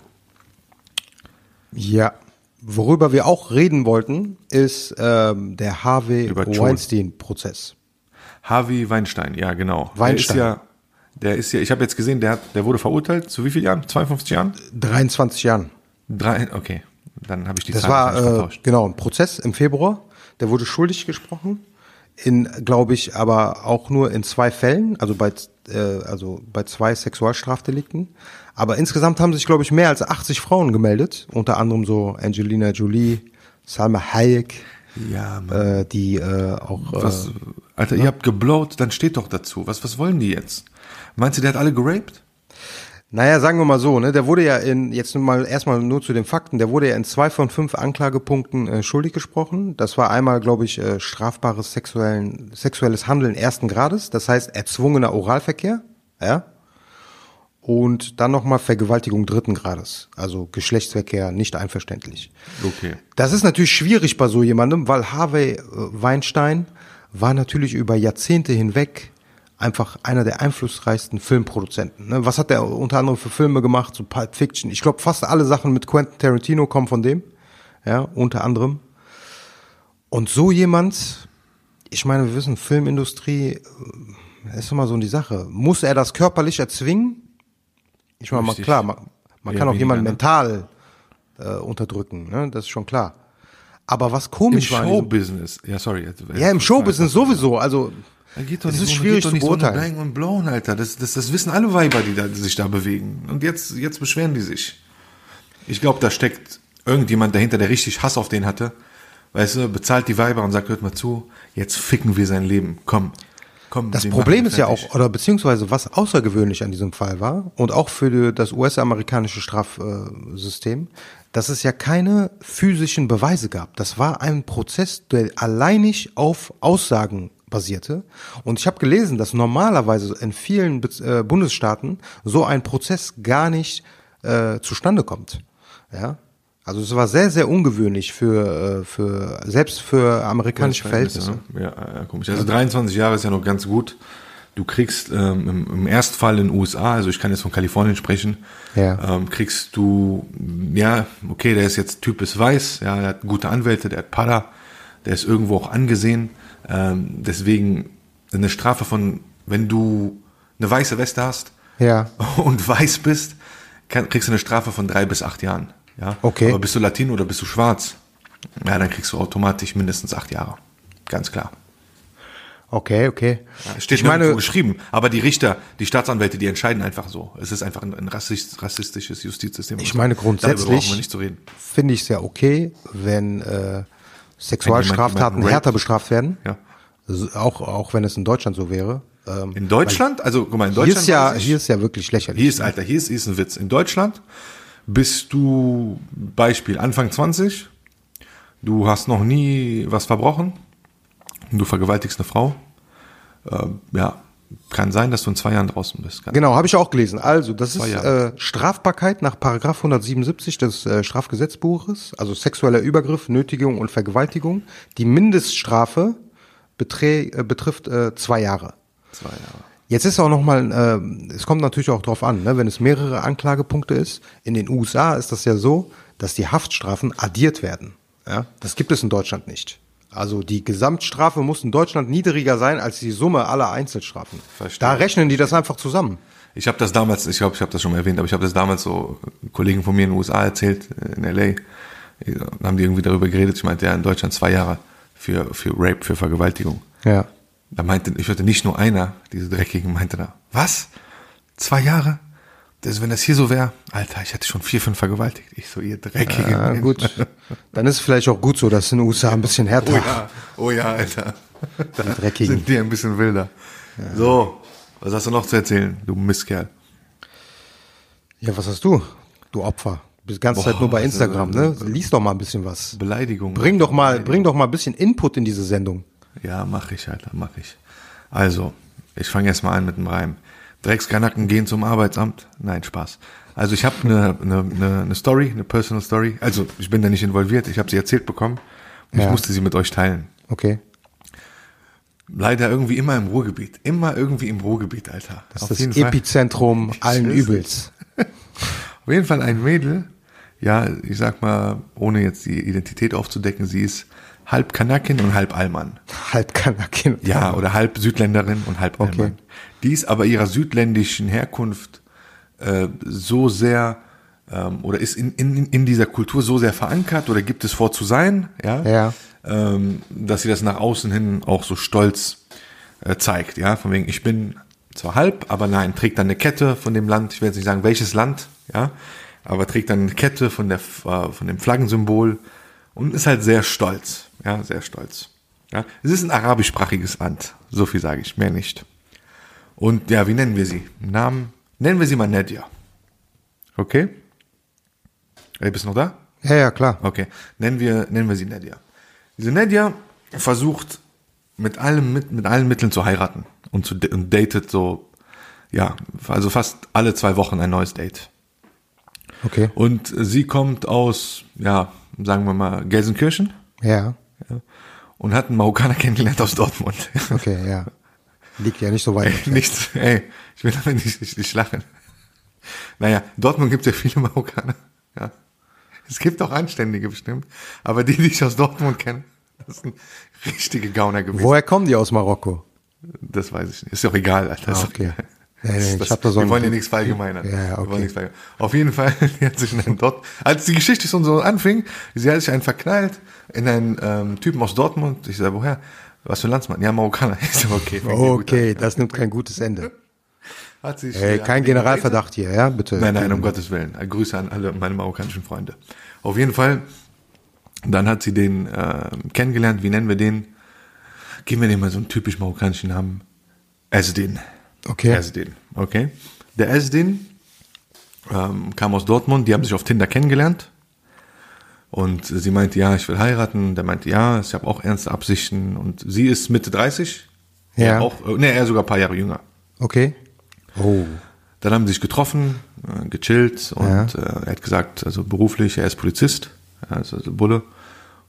Ja. Worüber wir auch reden wollten, ist ähm, der Harvey Joel. Weinstein-Prozess. Harvey Weinstein, ja genau. Weinstein. Der ist ja, der ist ja, ich habe jetzt gesehen, der, hat, der wurde verurteilt. Zu wie vielen Jahren? 52 Jahren? 23 Jahren. Drei, okay. Dann habe ich die Das war äh, vertauscht. genau ein Prozess im Februar. Der wurde schuldig gesprochen. In, glaube ich, aber auch nur in zwei Fällen, also bei, äh, also bei zwei Sexualstrafdelikten. Aber insgesamt haben sich, glaube ich, mehr als 80 Frauen gemeldet. Unter anderem so Angelina Jolie, Salma Hayek, Ja, Mann. äh, die äh, auch. Äh, Was, Alter, ihr habt geblowt, dann steht doch dazu. Was, was wollen die jetzt? Meinst du, der hat alle geraped? Naja, sagen wir mal so, ne, der wurde ja in, jetzt mal erstmal nur zu den Fakten, der wurde ja in zwei von fünf Anklagepunkten äh, schuldig gesprochen. Das war einmal, glaube ich, äh, strafbares sexuellen, sexuelles Handeln ersten Grades, das heißt erzwungener Oralverkehr, ja. Und dann nochmal Vergewaltigung dritten Grades, also Geschlechtsverkehr nicht einverständlich. Okay. Das ist natürlich schwierig bei so jemandem, weil Harvey äh, Weinstein war natürlich über Jahrzehnte hinweg einfach einer der einflussreichsten Filmproduzenten. Ne? Was hat er unter anderem für Filme gemacht? So Pulp Fiction. Ich glaube, fast alle Sachen mit Quentin Tarantino kommen von dem. Ja, unter anderem. Und so jemand, ich meine, wir wissen, Filmindustrie äh, ist immer so die Sache. Muss er das körperlich erzwingen? Ich meine, mal Richtig. klar, man, man kann auch jemanden ne? mental äh, unterdrücken, ne? das ist schon klar. Aber was Im komisch war, an diesem- Showbusiness. Ja, sorry. ja, im Showbusiness sowieso, also Da geht doch es nicht ist so, schwierig geht zu so beurteilen. bang und blown, Alter. Das, das, das wissen alle Weiber, die, da, die sich da bewegen. Und jetzt, jetzt beschweren die sich. Ich glaube, da steckt irgendjemand dahinter, der richtig Hass auf den hatte. Weißt du, bezahlt die Weiber und sagt, hört mal zu, jetzt ficken wir sein Leben. Komm, komm. Das Problem ist ja auch, oder beziehungsweise was außergewöhnlich an diesem Fall war und auch für das US-amerikanische Strafsystem, dass es ja keine physischen Beweise gab. Das war ein Prozess, der alleinig auf Aussagen basierte. Und ich habe gelesen, dass normalerweise in vielen äh, Bundesstaaten so ein Prozess gar nicht äh, zustande kommt. Ja. Also es war sehr, sehr ungewöhnlich für, äh, für selbst für amerikanische Verhältnisse. ne? Ja, ja, komisch. Also 23 Jahre ist ja noch ganz gut. Du kriegst ähm, im, im Erstfall in den USA, also ich kann jetzt von Kalifornien sprechen, Ja. ähm, kriegst du, ja, okay, der ist jetzt Typ ist weiß, ja, der hat gute Anwälte, der hat Pada, der ist irgendwo auch angesehen. Ähm, deswegen eine Strafe von, wenn du eine weiße Weste hast Ja. und weiß bist, kann, kriegst du eine Strafe von drei bis acht Jahren. Ja? Okay. Aber bist du Latino oder bist du schwarz, ja, dann kriegst du automatisch mindestens acht Jahre. Ganz klar. Okay, okay. Ja, steht ich meine, geschrieben. Aber die Richter, die Staatsanwälte, die entscheiden einfach so. Es ist einfach ein, ein rassist, rassistisches Justizsystem. Ich meine, grundsätzlich brauchen wir nicht zu reden. finde ich es ja okay, wenn äh, Sexualstraftaten jemanden härter raped. bestraft werden. Ja. Also auch, auch wenn es in Deutschland so wäre. Ähm, In Deutschland, also guck mal, in hier Deutschland. ist ja, hier ist ja wirklich lächerlich. Hier ist, Alter, hier ist, hier ist ein Witz. In Deutschland bist du, Beispiel, Anfang 20, du hast noch nie was verbrochen, und du vergewaltigst eine Frau, ähm, ja, kann sein, dass du in zwei Jahren draußen bist. Kann- Genau, habe ich auch gelesen. Also, das ist äh, Strafbarkeit nach Paragraph 177 des äh, Strafgesetzbuches, also sexueller Übergriff, Nötigung und Vergewaltigung. Die Mindeststrafe beträ äh, betrifft äh, zwei Jahre. Zwei Jahre. Jetzt ist auch nochmal, äh, es kommt natürlich auch drauf an, ne, wenn es mehrere Anklagepunkte ist. In den USA ist das ja so, dass die Haftstrafen addiert werden. Ja? Das gibt es in Deutschland nicht. Also die Gesamtstrafe muss in Deutschland niedriger sein als die Summe aller Einzelstrafen. Verstehe. Da rechnen die das einfach zusammen. Ich habe das damals, ich glaube, ich habe das schon mal erwähnt, aber ich habe das damals so Kollegen von mir in den USA erzählt, äh, in LA. Dann haben die irgendwie darüber geredet. Ich meinte, ja, in Deutschland zwei Jahre für, für Rape, für Vergewaltigung. Ja. Da meinte, ich hörte nicht nur einer, diese Dreckigen, meinte da, was? Zwei Jahre? Das, wenn das hier so wäre, Alter, ich hätte schon vier, fünf vergewaltigt. Ich so, ihr Dreckigen. Ja, Menschen. gut. Dann ist es vielleicht auch gut so, dass in den USA ein bisschen härter Oh ja, oh ja, Alter. Da Dreckigen. sind die ein bisschen wilder. So, was hast du noch zu erzählen, du Mistkerl? Ja, was hast du? Du Opfer. Du bist die ganze Zeit Boah, nur bei Instagram, ne? Lies doch mal ein bisschen was. Beleidigung. Bring doch mal, bring doch mal ein bisschen Input in diese Sendung. Ja, mach ich, Alter, mach ich. Also, ich fange erst mal an mit dem Reim. Dreckskanacken gehen zum Arbeitsamt. Nein, Spaß. Also ich habe eine ne, ne, ne Story, eine Personal Story. Also ich bin da nicht involviert, ich habe sie erzählt bekommen und Ja. ich musste sie mit euch teilen. Okay. Leider irgendwie immer im Ruhrgebiet. Immer irgendwie im Ruhrgebiet, Alter. Das Auf ist das Fall. Epizentrum allen schwör's dir. Übels. Auf jeden Fall ein Mädel, ja, ich sag mal, ohne jetzt die Identität aufzudecken, sie ist halb Kanakin und halb Allmann. Halb Kanakin. Ja, oder halb Südländerin und halb Okay. Allmann. Die ist aber ihrer südländischen Herkunft äh, so sehr ähm, oder ist in, in, in dieser Kultur so sehr verankert oder gibt es vor zu sein, ja, Ja. Ähm, dass sie das nach außen hin auch so stolz äh, zeigt, ja, von wegen ich bin zwar halb, aber nein, trägt dann eine Kette von dem Land, ich will jetzt nicht sagen welches Land, ja, aber trägt dann eine Kette von der äh, von dem Flaggensymbol und ist halt sehr stolz, ja, sehr stolz. Ja, es ist ein arabischsprachiges Land, so viel sage ich, mehr nicht. Und ja, wie nennen wir sie? Namen? Nennen wir sie mal Nedja. Okay? Ey, bist du noch da? Ja, ja, klar. Okay. Nennen wir, nennen wir sie Nedja. Diese Nedja versucht mit allem, mit, mit allen Mitteln zu heiraten und zu, und datet so, ja, also fast alle zwei Wochen ein neues Date. Okay. Und sie kommt aus, ja, sagen wir mal, Gelsenkirchen Ja. Und hat einen Marokkaner kennengelernt aus Dortmund. Okay, ja. Liegt ja nicht so weit. Ey, nichts, ey, ich will aber nicht, nicht, nicht lachen. Naja, Dortmund gibt es ja viele Marokkaner. Ja. Es gibt auch Anständige bestimmt, aber die, die ich aus Dortmund kenne, das sind richtige Gauner gewesen. Woher kommen die aus Marokko? Das weiß ich nicht. Ist doch egal, Alter. Ah, okay. Nee, nee, ich Das- hab da so wir wollen ja nichts verallgemeinern. Ja, ja, Wir okay. wollen nichts verallgemeinern. Auf jeden Fall, die hat sich in einem Dort, als die Geschichte schon so anfing, sie hat sich einen verknallt in einen ähm, Typen aus Dortmund. Ich sage, woher? Was für ein Landsmann? Ja, Marokkaner. Ich so, okay. Okay, das nimmt kein gutes Ende. Hat sich, ja, kein Generalverdacht hier, ja, bitte. Nein, nein, um Gottes Willen. Grüße an alle meine marokkanischen Freunde. Auf jeden Fall, dann hat sie den äh, kennengelernt. Wie nennen wir den? Geben wir dem mal so einen typisch marokkanischen Namen. Esdin. Okay. Esdin, okay. Der Esdin ähm, kam aus Dortmund. Die haben sich auf Tinder kennengelernt. Und sie meinte, ja, ich will heiraten. Der meinte, ja, ich habe auch ernste Absichten. Und sie ist Mitte 30. Ja. Er auch, äh, nee, er sogar ein paar Jahre jünger. Okay. Oh. Dann haben sie sich getroffen, äh, gechillt und Ja. äh, er hat gesagt, also beruflich, er ist Polizist, er ist also Bulle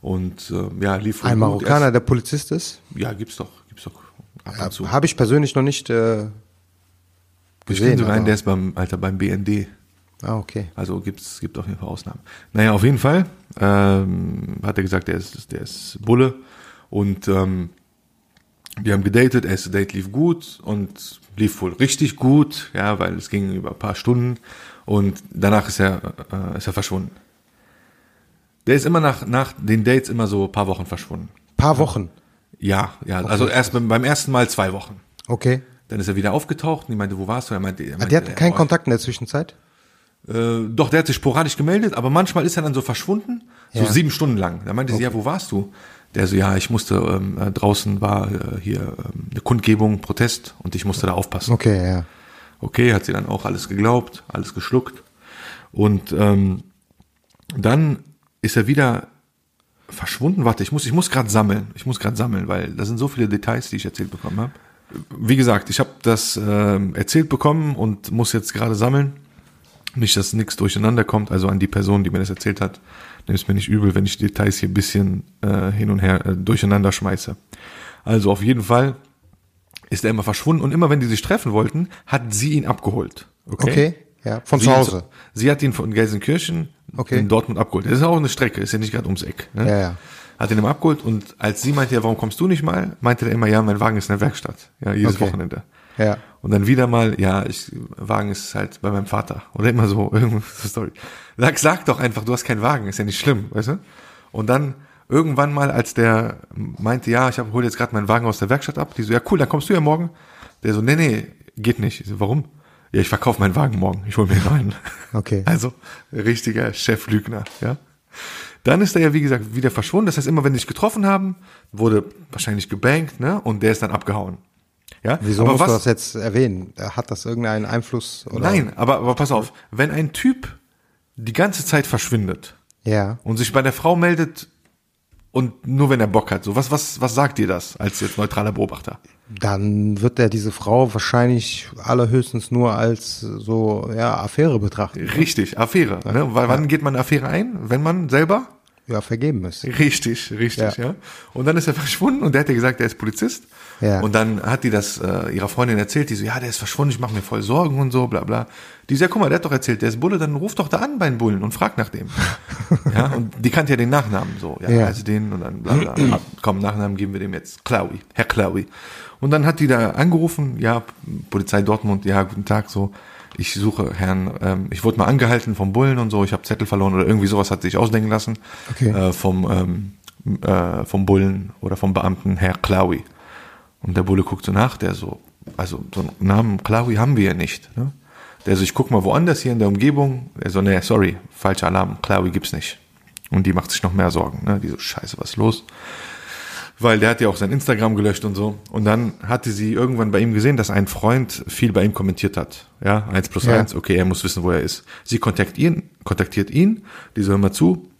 und äh, ja, lief Ein. Marokkaner, der Polizist ist? Ja, gibt's doch, gibt's doch ab und zu. Habe ich persönlich noch nicht äh, Gesehen. sogar einen, aber- der ist beim, Alter, beim BND. Ah, okay. Also gibt's, gibt auf jeden Fall Ausnahmen. Naja, auf jeden Fall ähm, hat er gesagt, der ist, der ist Bulle und ähm, wir haben gedatet, erste Date lief gut und lief wohl richtig gut, ja, weil es ging über ein paar Stunden und danach ist er, äh, ist er verschwunden. Der ist immer nach, nach den Dates immer so ein paar Wochen verschwunden. Paar Wochen. Ja, ja, also erst beim, beim ersten Mal zwei Wochen. Okay. Dann ist er wieder aufgetaucht und ich meinte, wo warst du? Er meinte, er Ah, meinte die hatten keinen oh, Kontakt in der Zwischenzeit? äh, doch, der hat sich sporadisch gemeldet, aber manchmal ist er dann so verschwunden, so Ja. sieben Stunden lang. Da meinte sie, ja, wo warst du? Der so, ja, ich musste, ähm, äh, draußen war äh, hier ähm, eine Kundgebung, Protest und ich musste da aufpassen. Okay, ja. Okay, hat sie dann auch alles geglaubt, alles geschluckt. Und ähm, dann ist er wieder verschwunden. Warte, ich muss, ich muss gerade sammeln. Ich muss gerade sammeln, weil da sind so viele Details, die ich erzählt bekommen habe. Wie gesagt, ich habe das ähm, erzählt bekommen und muss jetzt gerade sammeln. Nicht, dass nichts durcheinander kommt. Also an die Person, die mir das erzählt hat, nimm es mir nicht übel, wenn ich Details hier ein bisschen äh, hin und her äh, durcheinander schmeiße. Also auf jeden Fall ist er immer verschwunden und immer wenn die sich treffen wollten, hat sie ihn abgeholt. Okay. Ja, von sie zu Hause. Sie hat ihn von Gelsenkirchen Okay. in Dortmund abgeholt. Das ist auch eine Strecke, ist ja nicht gerade ums Eck. Ne? Ja, ja. Hat ihn immer abgeholt und als sie meinte, ja, warum kommst du nicht mal, meinte er immer, ja, mein Wagen ist in der Werkstatt. Ja, jedes Okay. Wochenende. Ja. Und dann wieder mal, ja, ich, Wagen ist halt bei meinem Vater. Oder immer so, irgendeine Story. Sag, sag doch einfach, du hast keinen Wagen, ist ja nicht schlimm, weißt du? Und dann irgendwann mal, als der meinte, ja, ich hab, hol jetzt gerade meinen Wagen aus der Werkstatt ab, die so, ja cool, dann kommst du ja morgen. Der so, nee, nee, geht nicht. Ich so, warum? Ja, ich verkaufe meinen Wagen morgen, ich hol mir einen neuen. Okay. Also, richtiger Cheflügner, ja. Dann ist er ja, wie gesagt, wieder verschwunden. Das heißt, immer wenn die sich getroffen haben, wurde wahrscheinlich gebankt, ne? Und der ist dann abgehauen. Ja? Wieso aber musst was, du das jetzt erwähnen? Hat das irgendeinen Einfluss? Oder? Nein, aber, aber pass auf, wenn ein Typ die ganze Zeit verschwindet Ja. und sich bei der Frau meldet und nur wenn er Bock hat, so was, was, was sagt dir das als jetzt neutraler Beobachter? Dann wird er diese Frau wahrscheinlich allerhöchstens nur als so, ja, Affäre betrachten. Richtig, Affäre. Ne? Weil wann geht man eine Affäre ein? Wenn man selber Ja, vergeben ist. Richtig, richtig, ja. Ja. Und dann ist er verschwunden und der hat ja gesagt, der ist Polizist. Ja. Und dann hat die das äh, ihrer Freundin erzählt, die so, ja, der ist verschwunden, ich mache mir voll Sorgen und so, bla bla. Die so, ja, guck mal, der hat doch erzählt, der ist Bulle, dann ruf doch da an bei den Bullen und frag nach dem. ja, und die kannte ja den Nachnamen so, ja, Ja. also den und dann bla bla. Komm, Nachnamen geben wir dem jetzt, Klaui, Herr Klaui. Und dann hat die da angerufen, ja, Polizei Dortmund, ja, guten Tag, so, ich suche Herrn, ähm, ich wurde mal angehalten vom Bullen und so, ich habe Zettel verloren oder irgendwie sowas hat sich ausdenken lassen Okay. äh, vom, ähm, äh, vom Bullen oder vom Beamten Herr Klaui. Und der Bulle guckt so nach, der so, also so einen Namen Klaui haben wir ja nicht. Ne? Der so, ich guck mal woanders hier in der Umgebung. Er so, nee, sorry, falscher Alarm, Klaui gibt's nicht. Und die macht sich noch mehr Sorgen. Ne? Die so, scheiße, was ist los? Weil der hat ja auch sein Instagram gelöscht und so. Und dann hatte sie irgendwann bei ihm gesehen, dass ein Freund viel bei ihm kommentiert hat. Ja, eins plus Ja. eins, okay, er muss wissen, wo er ist. Sie kontaktiert ihn, kontaktiert ihn, die so, hör mal zu,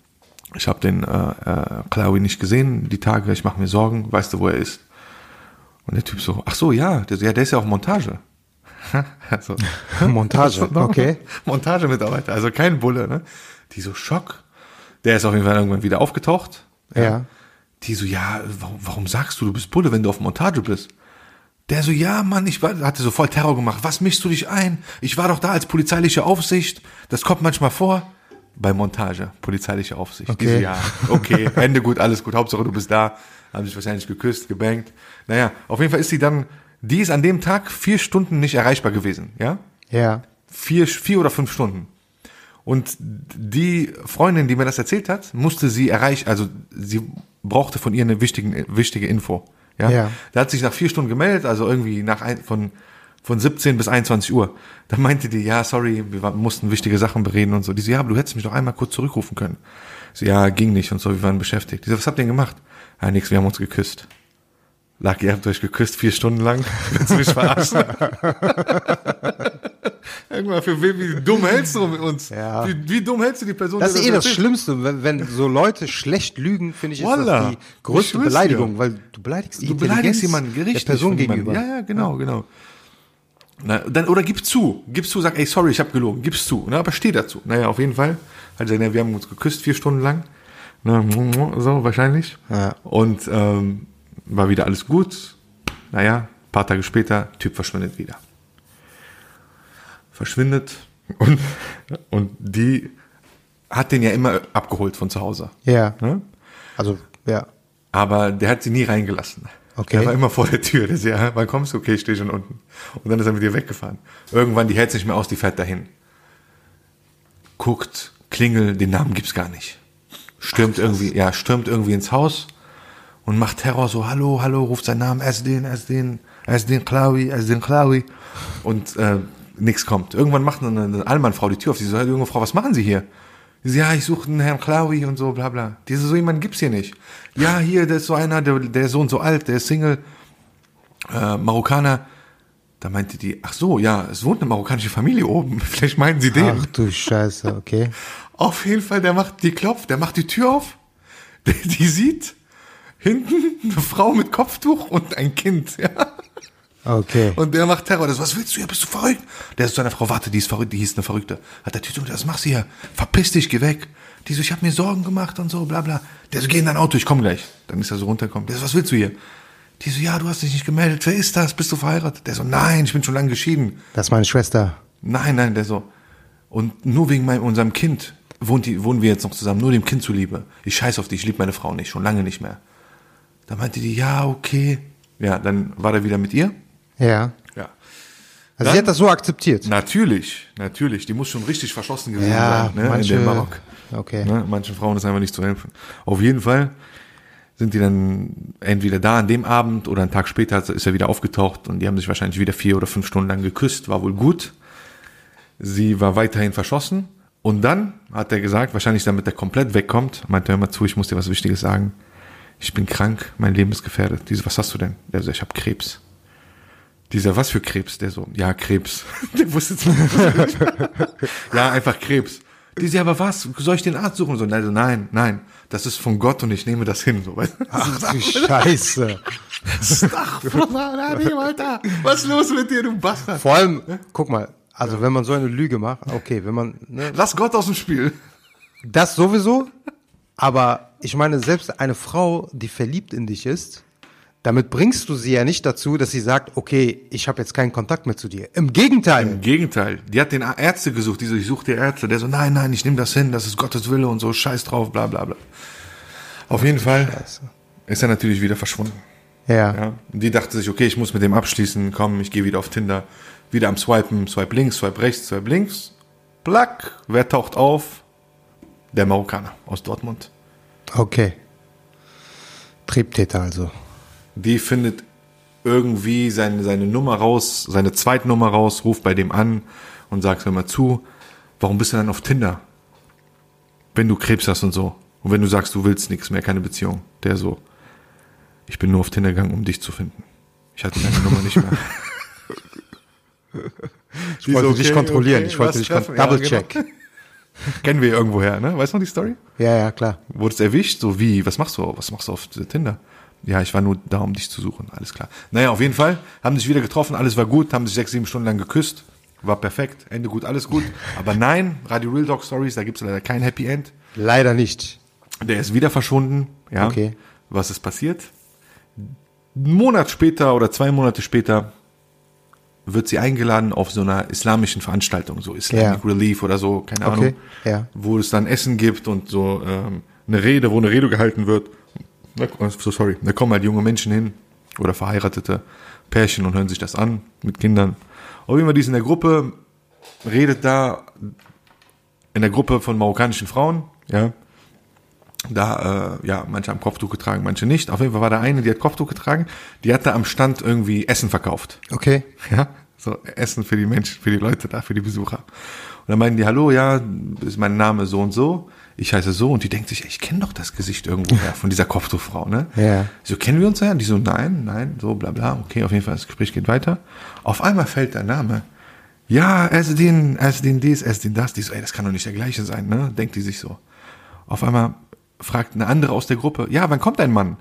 ich habe den äh, äh, Klaui nicht gesehen, die Tage, ich mache mir Sorgen, weißt du, wo er ist? Und der Typ so, ach so, ja, der, ja, der ist ja auf Montage. also, Montage, okay. Montagemitarbeiter, also kein Bulle, ne? Die so, Schock. Der ist auf jeden Fall irgendwann wieder aufgetaucht. Ja. Die so, ja, warum, warum sagst du, du bist Bulle, wenn du auf Montage bist? Der so, ja, Mann, ich war, hatte so voll Terror gemacht. Was mischst du dich ein? Ich war doch da als polizeiliche Aufsicht. Das kommt manchmal vor. Bei Montage, polizeiliche Aufsicht. Die so, Okay. ja, okay, Ende gut, alles gut. Hauptsache du bist da. Haben sich wahrscheinlich geküsst, gebankt. Naja, auf jeden Fall ist sie dann, die ist an dem Tag vier Stunden nicht erreichbar gewesen, ja? Ja. vier, vier oder fünf Stunden. Und die Freundin, die mir das erzählt hat, musste sie erreichen, also sie brauchte von ihr eine wichtige, wichtige Info. Ja? Ja. Da hat sich nach vier Stunden gemeldet, also irgendwie nach ein, von, von 17 bis 21 Uhr. Da meinte die, ja, sorry, wir mussten wichtige Sachen bereden und so. Die so, ja, aber du hättest mich doch einmal kurz zurückrufen können. So, ja, ging nicht und so, wir waren beschäftigt. Die so, was habt ihr denn gemacht? Ja, nix, wir haben uns geküsst. Lag, ihr habt euch geküsst vier Stunden lang. Willst du mich verarschen? Irgendwann, für wen, wie dumm hältst du mit uns? Ja. Wie, wie dumm hältst du die Person? Das ist eh das erzählt? Schlimmste, wenn, wenn so Leute schlecht lügen, finde ich, ist Wallah. das die größte Beleidigung, dir. weil du beleidigst die Du beleidigst jemanden richtig. der Person gegenüber. Ja, ja, genau, genau. Na, dann, oder gib zu. Gib zu, sag, ey, sorry, ich habe gelogen. Gib's zu. Na, aber steh dazu. Naja, auf jeden Fall. Also, na, wir haben uns geküsst vier Stunden lang. Na, so, wahrscheinlich. Ja. Und ähm, war wieder alles gut. Naja, paar Tage später, Typ verschwindet wieder. Verschwindet und, und die hat den ja immer abgeholt von zu Hause. Ja. Ne? Also, ja. Aber der hat sie nie reingelassen. Okay. Der war immer vor der Tür. Der so, ja, wann kommst du? Okay, ich stehe schon unten. Und dann ist er mit ihr weggefahren. Irgendwann, die hält sich nicht mehr aus, die fährt dahin. Guckt, klingel, den Namen gibt's gar nicht. Stürmt irgendwie, ja, stürmt irgendwie ins Haus und macht Terror so, hallo, hallo, ruft seinen Namen, ist den, ist den, ist den Klaui, ist den Klaui. Und äh, nichts kommt. Irgendwann macht eine, eine Allmannfrau die Tür auf. Sie so, hey, junge Frau, was machen Sie hier? Sie so, ja, ich suche einen Herrn Klaui und so, bla bla. Die so, jemanden gibt's hier nicht. Ja, hier, der ist so einer, der, der ist so und so alt, der ist Single, äh, Marokkaner. Da meinte die, ach so, ja, es wohnt eine marokkanische Familie oben. Vielleicht meinen Sie den. Ach du Scheiße, okay. Auf jeden Fall, der macht, die klopft, der macht die Tür auf, die, die sieht hinten eine Frau mit Kopftuch und ein Kind, ja. Okay. Und der macht Terror. Das, was willst du hier? Bist du verrückt? Der ist zu einer Frau, warte, die ist verrückt, die hieß eine Verrückte. Hat der Typ so, was machst du hier? Verpiss dich, geh weg. Die so, ich habe mir Sorgen gemacht und so, bla bla. Der so, geh in dein Auto, ich komm gleich. Dann ist er so runtergekommen. Der so, was willst du hier? Die so, ja, du hast dich nicht gemeldet. Wer ist das? Bist du verheiratet? Der so, nein, ich bin schon lange geschieden. Das ist meine Schwester. Nein, nein, der so. Und nur wegen meinem, unserem Kind. wohnt die, wohnen wir jetzt noch zusammen, nur dem Kind zuliebe. Ich scheiß auf dich, ich liebe meine Frau nicht, schon lange nicht mehr. Da meinte die, ja, okay. Ja, dann war er wieder mit ihr. Ja. Ja. Also Dann- sie hat das so akzeptiert. Natürlich, natürlich. Die muss schon richtig verschlossen gewesen Ja, sein, ne, manche- in dem Marok. okay. Ne, manchen Frauen ist einfach nicht zu helfen. Auf jeden Fall sind die dann entweder da an dem Abend oder einen Tag später ist er wieder aufgetaucht und die haben sich wahrscheinlich wieder vier oder fünf Stunden lang geküsst, war wohl gut. Sie war weiterhin verschossen und dann hat er gesagt, wahrscheinlich damit er komplett wegkommt, meinte er immer zu, ich muss dir was Wichtiges sagen. Ich bin krank, mein Leben ist gefährdet. Diese, was hast du denn? Der so, ich habe Krebs. Dieser, was für Krebs? Der so, ja, Krebs. Der wusste es nicht. Ja, einfach Krebs. Die sie, aber was? Soll ich den Arzt suchen? So, also, nein, nein, das ist von Gott und ich nehme das hin. So, weißt du? Ach du Scheiße. Alter, was ist los mit dir, du Bastard? Vor allem, guck mal, also wenn man so eine Lüge macht, okay, wenn man, ne, Lass Gott aus dem Spiel. das sowieso, aber ich meine, selbst eine Frau, die verliebt in dich ist, damit bringst du sie ja nicht dazu, dass sie sagt, okay, ich habe jetzt keinen Kontakt mehr zu dir. Im Gegenteil. Im Gegenteil, die hat den Ärzte gesucht, die so, ich suche die Ärzte. Der so, nein, nein, ich nehme das hin, das ist Gottes Wille und so, scheiß drauf, bla bla bla. Auf jeden Fall ist er natürlich wieder verschwunden. Ja. Ja. Und die dachte sich, okay, ich muss mit dem abschließen, komm, ich gehe wieder auf Tinder, wieder am Swipen, Swipe links, Swipe rechts, Swipe links. Plack, wer taucht auf? Der Marokkaner aus Dortmund. Okay. Triebtäter also. Die findet irgendwie seine, seine Nummer raus, seine Zweitnummer raus, ruft bei dem an und sagt, hör mal zu, warum bist du dann auf Tinder? Wenn du Krebs hast und so. Und wenn du sagst, du willst nichts mehr, keine Beziehung. Der so, ich bin nur auf Tinder gegangen, um dich zu finden. Ich hatte deine Nummer nicht mehr. Ich wollte dich kontrollieren, ich wollte dich kon- double check. genau. Kennen wir irgendwoher, ne? Weißt du noch die Story? Ja, ja, klar. Wurdest erwischt? So wie? Was machst du? Was machst du auf Tinder? Ja, ich war nur da, um dich zu suchen. Alles klar. Naja, auf jeden Fall. Haben sich wieder getroffen, alles war gut, haben sich sechs, sieben Stunden lang geküsst. War perfekt. Ende gut, alles gut. Aber nein, Radio Real Talk Stories, da gibt's leider kein Happy End. Leider nicht. Der ist wieder verschwunden. Ja. Okay. Was ist passiert? Einen Monat später oder zwei Monate später wird sie eingeladen auf so einer islamischen Veranstaltung, so Islamic Ja. Relief oder so, keine Okay, Ahnung, ja. wo es dann Essen gibt und so ähm, eine Rede, wo eine Rede gehalten wird. So sorry, da kommen halt junge Menschen hin oder verheiratete Pärchen und hören sich das an mit Kindern. Auf jeden Fall, die ist in der Gruppe, redet da in der Gruppe von marokkanischen Frauen, ja, da, äh, ja, manche haben Kopftuch getragen, manche nicht. Auf jeden Fall war da eine, die hat Kopftuch getragen, die hat da am Stand irgendwie Essen verkauft. Okay. Ja, so Essen für die Menschen, für die Leute da, für die Besucher. Und dann meinten die, hallo, ja, ist mein Name so und so, ich heiße so und die denkt sich, ey, ich kenne doch das Gesicht irgendwo her von dieser Kopftuchfrau, ne? Ja. So, kennen wir uns ja? Und die so, nein, nein, so, bla bla, okay, auf jeden Fall, das Gespräch geht weiter. Auf einmal fällt der Name. Ja, Esdin, Esdin dies, Esdin das, die so, ey, das kann doch nicht der gleiche sein, ne? Denkt die sich so. Auf einmal fragt eine andere aus der Gruppe, ja, wann kommt dein Mann?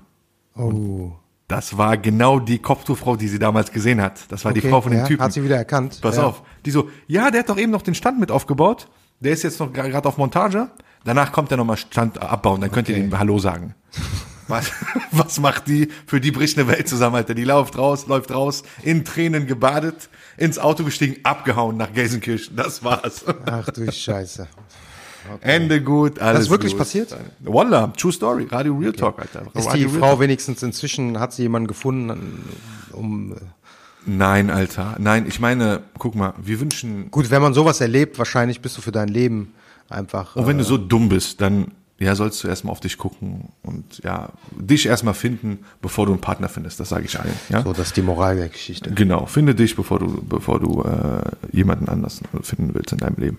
Oh. Das war genau die Kopftuchfrau, die sie damals gesehen hat. Das war die Okay, Frau von dem ja, Typen. Hat sie wieder erkannt. Pass ja. auf. Die so, ja, der hat doch eben noch den Stand mit aufgebaut. Der ist jetzt noch gerade auf Montage. Danach kommt er nochmal Stand abbauen. Dann könnt ihr Okay. dem Hallo sagen. Was, was macht die? Für die bricht eine Welt zusammen, Alter. Die läuft raus, läuft raus, in Tränen gebadet, ins Auto gestiegen, abgehauen nach Gelsenkirchen. Das war's. Ach du Scheiße. Ende gut, alles ist wirklich gut. passiert? Wallah, True Story, Radio Real Talk, Alter. Ist Radio die Real Frau Talk. wenigstens inzwischen, hat sie jemanden gefunden, um, Nein, Alter. Nein, ich meine, guck mal, wir wünschen gut, wenn man sowas erlebt, wahrscheinlich bist du für dein Leben einfach, Und wenn äh, du so dumm bist, dann ja, sollst du erstmal auf dich gucken und ja, dich erstmal finden, bevor du einen Partner findest. Das sage ich allen. Ja? so, das ist die Moral der Geschichte. Genau, finde dich, bevor du, bevor du äh, jemanden anders finden willst in deinem Leben.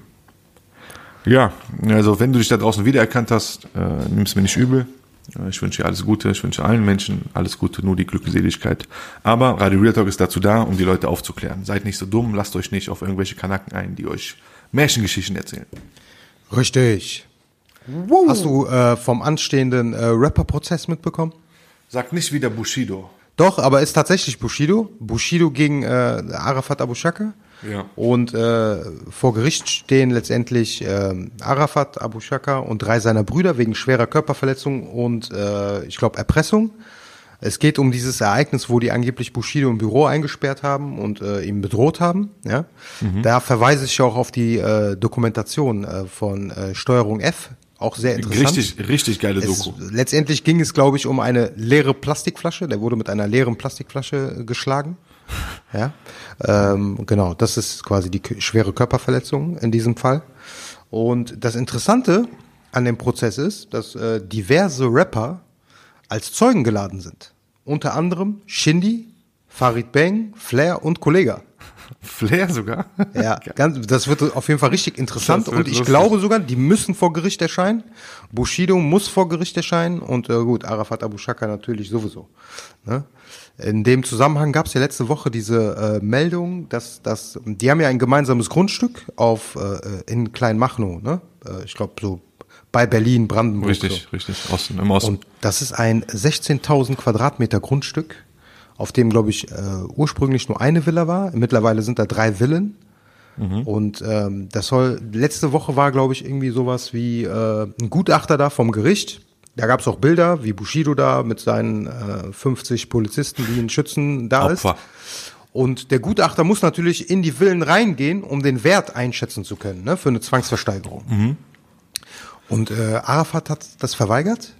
Ja, also wenn du dich da draußen wiedererkannt hast, äh, nimm's mir nicht übel. Äh, Ich wünsche dir alles Gute, ich wünsche allen Menschen alles Gute, nur die Glückseligkeit. Aber Radio Real Talk ist dazu da, um die Leute aufzuklären. Seid nicht so dumm, lasst euch nicht auf irgendwelche Kanaken ein, die euch Märchengeschichten erzählen. Richtig. Hast du äh, vom anstehenden äh, Rapper-Prozess mitbekommen? Sagt nicht wieder Bushido. Doch, aber ist tatsächlich Bushido. Bushido gegen äh, Arafat Abu Shaka. Ja. Und äh, vor Gericht stehen letztendlich äh, Arafat Abu Shaka und drei seiner Brüder wegen schwerer Körperverletzung und äh, ich glaube Erpressung. Es geht um dieses Ereignis, wo die angeblich Bushido im Büro eingesperrt haben und äh, ihn bedroht haben. Ja? Da verweise ich auch auf die äh, Dokumentation äh, von äh, Steuerung F. Auch sehr interessant. Richtig, richtig geile Es, Doku. letztendlich ging es, glaube ich, um eine leere Plastikflasche. Der wurde mit einer leeren Plastikflasche äh, geschlagen. Ja, ähm, genau. Das ist quasi die schwere Körperverletzung in diesem Fall. Und das Interessante an dem Prozess ist, dass äh, diverse Rapper als Zeugen geladen sind. Unter anderem Shindy, Farid Bang, Flair und Kollega. Flair sogar. Ja, ganz, das wird auf jeden Fall richtig interessant und ich lustig. glaube sogar, die müssen vor Gericht erscheinen. Bushido muss vor Gericht erscheinen und äh, gut, Arafat Abu Shaka natürlich sowieso. Ne? In dem Zusammenhang gab es ja letzte Woche diese äh, Meldung, dass, dass die haben ja ein gemeinsames Grundstück auf äh, in Kleinmachnow, ne? Äh, ich glaube so bei Berlin, Brandenburg. Richtig, So. richtig. Osten, im Osten. Und das ist ein 16.000 Quadratmeter Grundstück, auf dem, glaube ich, äh, ursprünglich nur eine Villa war. Mittlerweile sind da drei Villen. Und ähm, das soll, letzte Woche war, glaube ich, irgendwie sowas wie äh, ein Gutachter da vom Gericht. Da gab es auch Bilder, wie Bushido da mit seinen äh, 50 Polizisten, die ihn schützen, da Opfer. ist. Und der Gutachter muss natürlich in die Villen reingehen, um den Wert einschätzen zu können, ne, für eine Zwangsversteigerung. Und äh, Arafat hat das verweigert.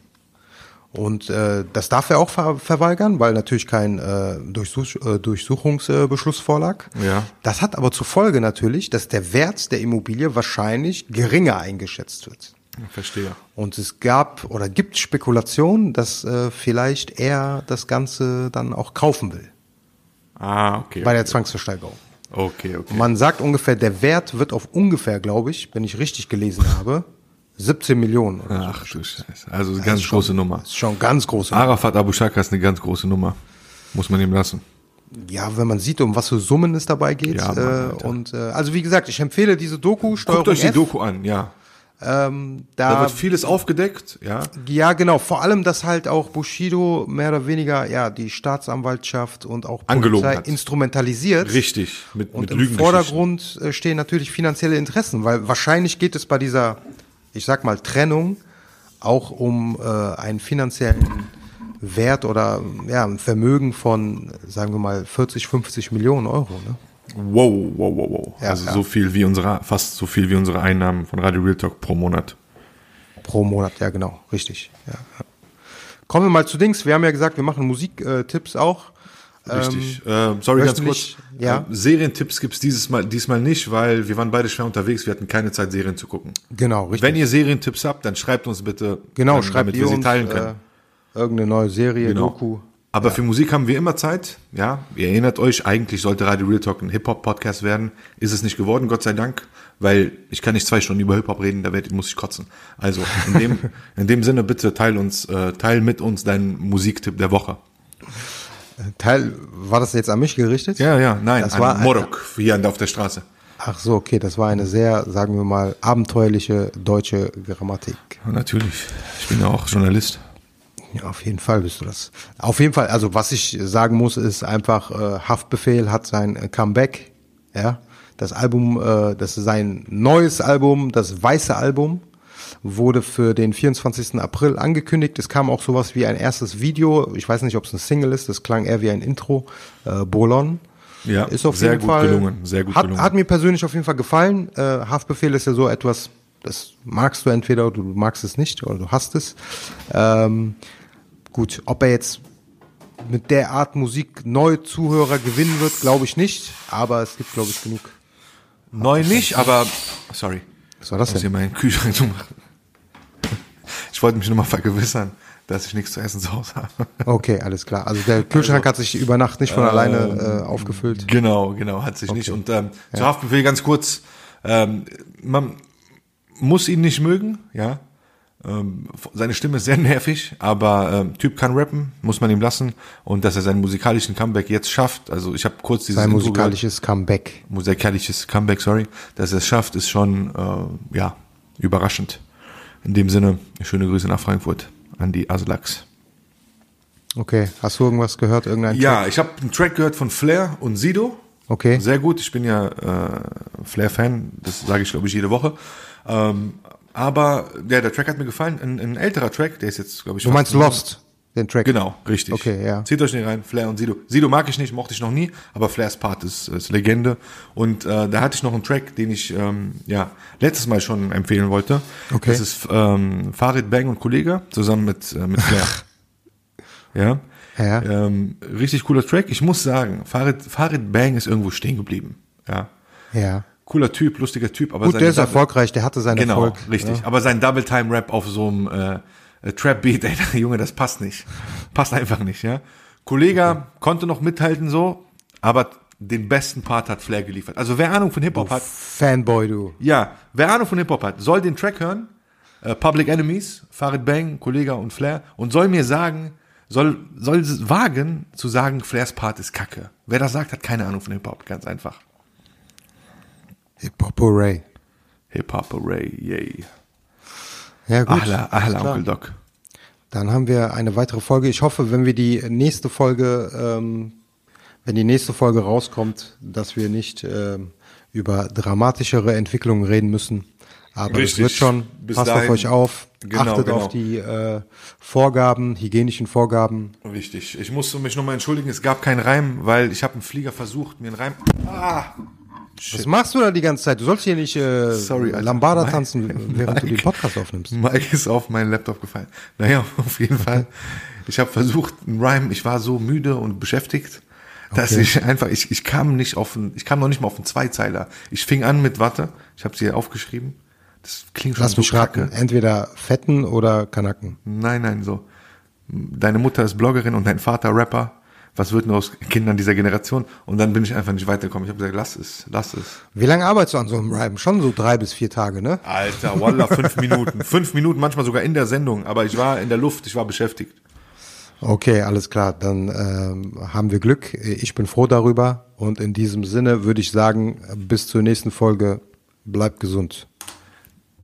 Und äh, das darf er auch ver verweigern, weil natürlich kein äh, Durchsuch äh, Durchsuchungsbeschluss vorlag. Ja. Das hat aber zur Folge natürlich, dass der Wert der Immobilie wahrscheinlich geringer eingeschätzt wird. Verstehe. Und es gab oder gibt Spekulationen, dass äh, vielleicht er das Ganze dann auch kaufen will Ah, okay. bei der Zwangsversteigerung. Okay, okay. Man sagt ungefähr, der Wert wird auf ungefähr, glaube ich, wenn ich richtig gelesen habe, 17 Millionen. Oder Ach du Scheiße. Also eine ganz große Nummer. so. Ist schon ganz große. Arafat Abu Shaka ist eine ganz große Nummer. Muss man ihm lassen. Ja, wenn man sieht, um was für Summen es dabei geht. Ja, Mann, äh, und äh, also wie gesagt, ich empfehle diese Doku, Steuerung Guckt euch die F. Doku an, ja. Ähm, Da da, wird vieles aufgedeckt, ja. ja, genau. Vor allem, dass halt auch Bushido mehr oder weniger ja die Staatsanwaltschaft und auch Angelogen Polizei hat. instrumentalisiert. Richtig. Mit, Und mit im Lügengeschichten. Vordergrund äh, stehen natürlich finanzielle Interessen, weil wahrscheinlich geht es bei dieser, ich sag mal, Trennung auch um äh, einen finanziellen Wert oder ja, ein Vermögen von, sagen wir mal, 40, 50 Millionen Euro. Ne? Wow, wow, wow, wow. Ja, also ja. so viel wie unsere, fast so viel wie unsere Einnahmen von Radio Real Talk pro Monat. Pro Monat, ja genau, richtig. Ja. Kommen wir mal zu Dings. Wir haben ja gesagt, wir machen Musiktipps auch. Richtig. äh, sorry, ganz kurz. ja. Äh, Serientipps gibt's dieses Mal, diesmal nicht, weil wir waren beide schwer unterwegs. Wir hatten keine Zeit, Serien zu gucken. Genau, richtig. Wenn ihr Serientipps habt, dann schreibt uns bitte. genau, ähm, schreibt damit ihr wir sie uns teilen können. äh, irgendeine neue Serie, Genau. Doku. Aber für Musik haben wir immer Zeit. Ja, ihr erinnert euch, eigentlich sollte Radio Real Talk ein Hip-Hop-Podcast werden. Ist es nicht geworden, Gott sei Dank, weil ich kann nicht zwei Stunden über Hip-Hop reden, da werd, muss ich kotzen. Also in dem, in dem Sinne bitte teil uns, äh, teil mit uns deinen Musiktipp der Woche. Teil, war das jetzt an mich gerichtet? Ja, ja, nein, Das an war- Morok, hier auf der Straße. Ach so, okay, das war eine sehr, sagen wir mal, abenteuerliche deutsche Grammatik. Ja, natürlich. Ich bin ja auch Journalist. Ja, auf jeden Fall bist du das. Auf jeden Fall, also was ich sagen muss, ist einfach, äh, Haftbefehl hat sein äh, Comeback, ja. Das Album, äh, das ist sein neues Album, das weiße Album, wurde für den 24. April angekündigt. Es kam auch sowas wie ein erstes Video. Ich weiß nicht, ob es ein Single ist, das klang eher wie ein Intro. Äh, Bolon. Ja, ist auf sehr jeden gut Fall gelungen, sehr gut hat, gelungen. Hat mir persönlich auf jeden Fall gefallen. Äh, Haftbefehl ist ja so etwas, das magst du entweder oder du magst es nicht oder du hast es. Ähm, gut, ob er jetzt mit der Art Musik neue Zuhörer gewinnen wird, glaube ich nicht. Aber es gibt, glaube ich, genug. Neu nicht, aber, sorry. Was war das Ich muss hier denn? meinen Kühlschrank zumachen. Ich wollte mich nur mal vergewissern, dass ich nichts zu essen zu Hause habe. Okay, alles klar. Also der Kühlschrank hat sich über Nacht nicht von alleine äh, aufgefüllt. Genau, genau, hat sich nicht. Und ähm, zu Haftbefehl ganz kurz, ähm, man muss ihn nicht mögen, ja. Ähm, seine Stimme ist sehr nervig, aber ähm, Typ kann rappen, muss man ihm lassen. Und dass er seinen musikalischen Comeback jetzt schafft, also ich habe kurz dieses Sein Intro gehört. musikalisches Comeback. musikalisches Comeback, sorry, dass er es schafft, ist schon äh, ja überraschend. In dem Sinne, schöne Grüße nach Frankfurt an die Aslaks. Okay, hast du irgendwas gehört? Irgendein Ja, ich habe einen Track gehört von Flair und Sido. Okay. Sehr gut, ich bin ja äh, Flair-Fan, das sage ich glaube ich jede Woche. Ähm, aber ja, der Track hat mir gefallen, ein, ein älterer Track, der ist jetzt glaube ich. Du meinst ein- Lost? Den Track. Genau, richtig. Okay, ja. Zieht euch den rein, Flair und Sido. Sido mag ich nicht, mochte ich noch nie, aber Flairs Part ist, ist Legende. Und äh, da hatte ich noch einen Track, den ich ähm, ja letztes Mal schon empfehlen wollte. Okay. Das ist ähm, Farid Bang und Kollege zusammen mit, äh, mit Flair. ja. Ja. Ähm, richtig cooler Track. Ich muss sagen, Farid, Farid Bang ist irgendwo stehen geblieben. Ja. Ja. Cooler Typ, lustiger Typ, aber Gut, der ist Double- erfolgreich, der hatte seinen Genau, Erfolg. richtig. Ja. Aber sein Double Time Rap auf so einem äh, äh, Trap Beat, ey, Junge, das passt nicht. Passt einfach nicht, ja. Kollege konnte noch mithalten so, aber den besten Part hat Flair geliefert. Also wer Ahnung von Hip Hop hat, Fanboy, du. ja, wer Ahnung von Hip Hop hat, soll den Track hören. Äh, Public Enemies, Farid Bang, Kollege und Flair und soll mir sagen, soll soll wagen zu sagen, Flairs Part ist Kacke. Wer das sagt, hat keine Ahnung von Hip Hop, ganz einfach. Hip Hop Hooray. Hip Hop Array, yay. Ja, gut. Ahla, ahla, klar. Onkel Doc. Dann haben wir eine weitere Folge. Ich hoffe, wenn wir die nächste Folge, ähm, wenn die nächste Folge rauskommt, dass wir nicht ähm, über dramatischere Entwicklungen reden müssen. Aber es Richtig. wird schon. Bis Passt dahin- auf euch auf. Genau, achtet genau. auf die äh, Vorgaben, hygienischen Vorgaben. Richtig. Ich musste mich nochmal entschuldigen, es gab keinen Reim, weil ich habe einen Flieger versucht, mir einen Reim. Ah! Was machst du da die ganze Zeit? Du sollst hier nicht äh, Sorry, Alter. Lambada Mike- tanzen, während du den Mike. Podcast aufnimmst. Mike ist auf meinen Laptop gefallen. Naja, auf jeden Fall. Ich habe versucht, einen Rhyme, ich war so müde und beschäftigt, dass Okay. ich einfach, ich, ich kam nicht auf einen, ich kam noch nicht mal auf einen Zweizeiler. Ich fing an mit Warte, ich habe sie aufgeschrieben. Das klingt schon Lass so mich raten. kacke. Entweder Fetten oder Kanaken. Nein, nein, so. Deine Mutter ist Bloggerin und dein Vater Rapper. Was wird nur aus Kindern dieser Generation? Und dann bin ich einfach nicht weitergekommen. Ich habe gesagt, lass es, lass es. Wie lange arbeitest du an so einem Rhyme? Schon so drei bis vier Tage, ne? Alter, Wallah, fünf Minuten. Fünf Minuten, manchmal sogar in der Sendung. Aber ich war in der Luft, ich war beschäftigt. Okay, alles klar. Dann ähm, haben wir Glück. Ich bin froh darüber. Und in diesem Sinne würde ich sagen, bis zur nächsten Folge. Bleibt gesund.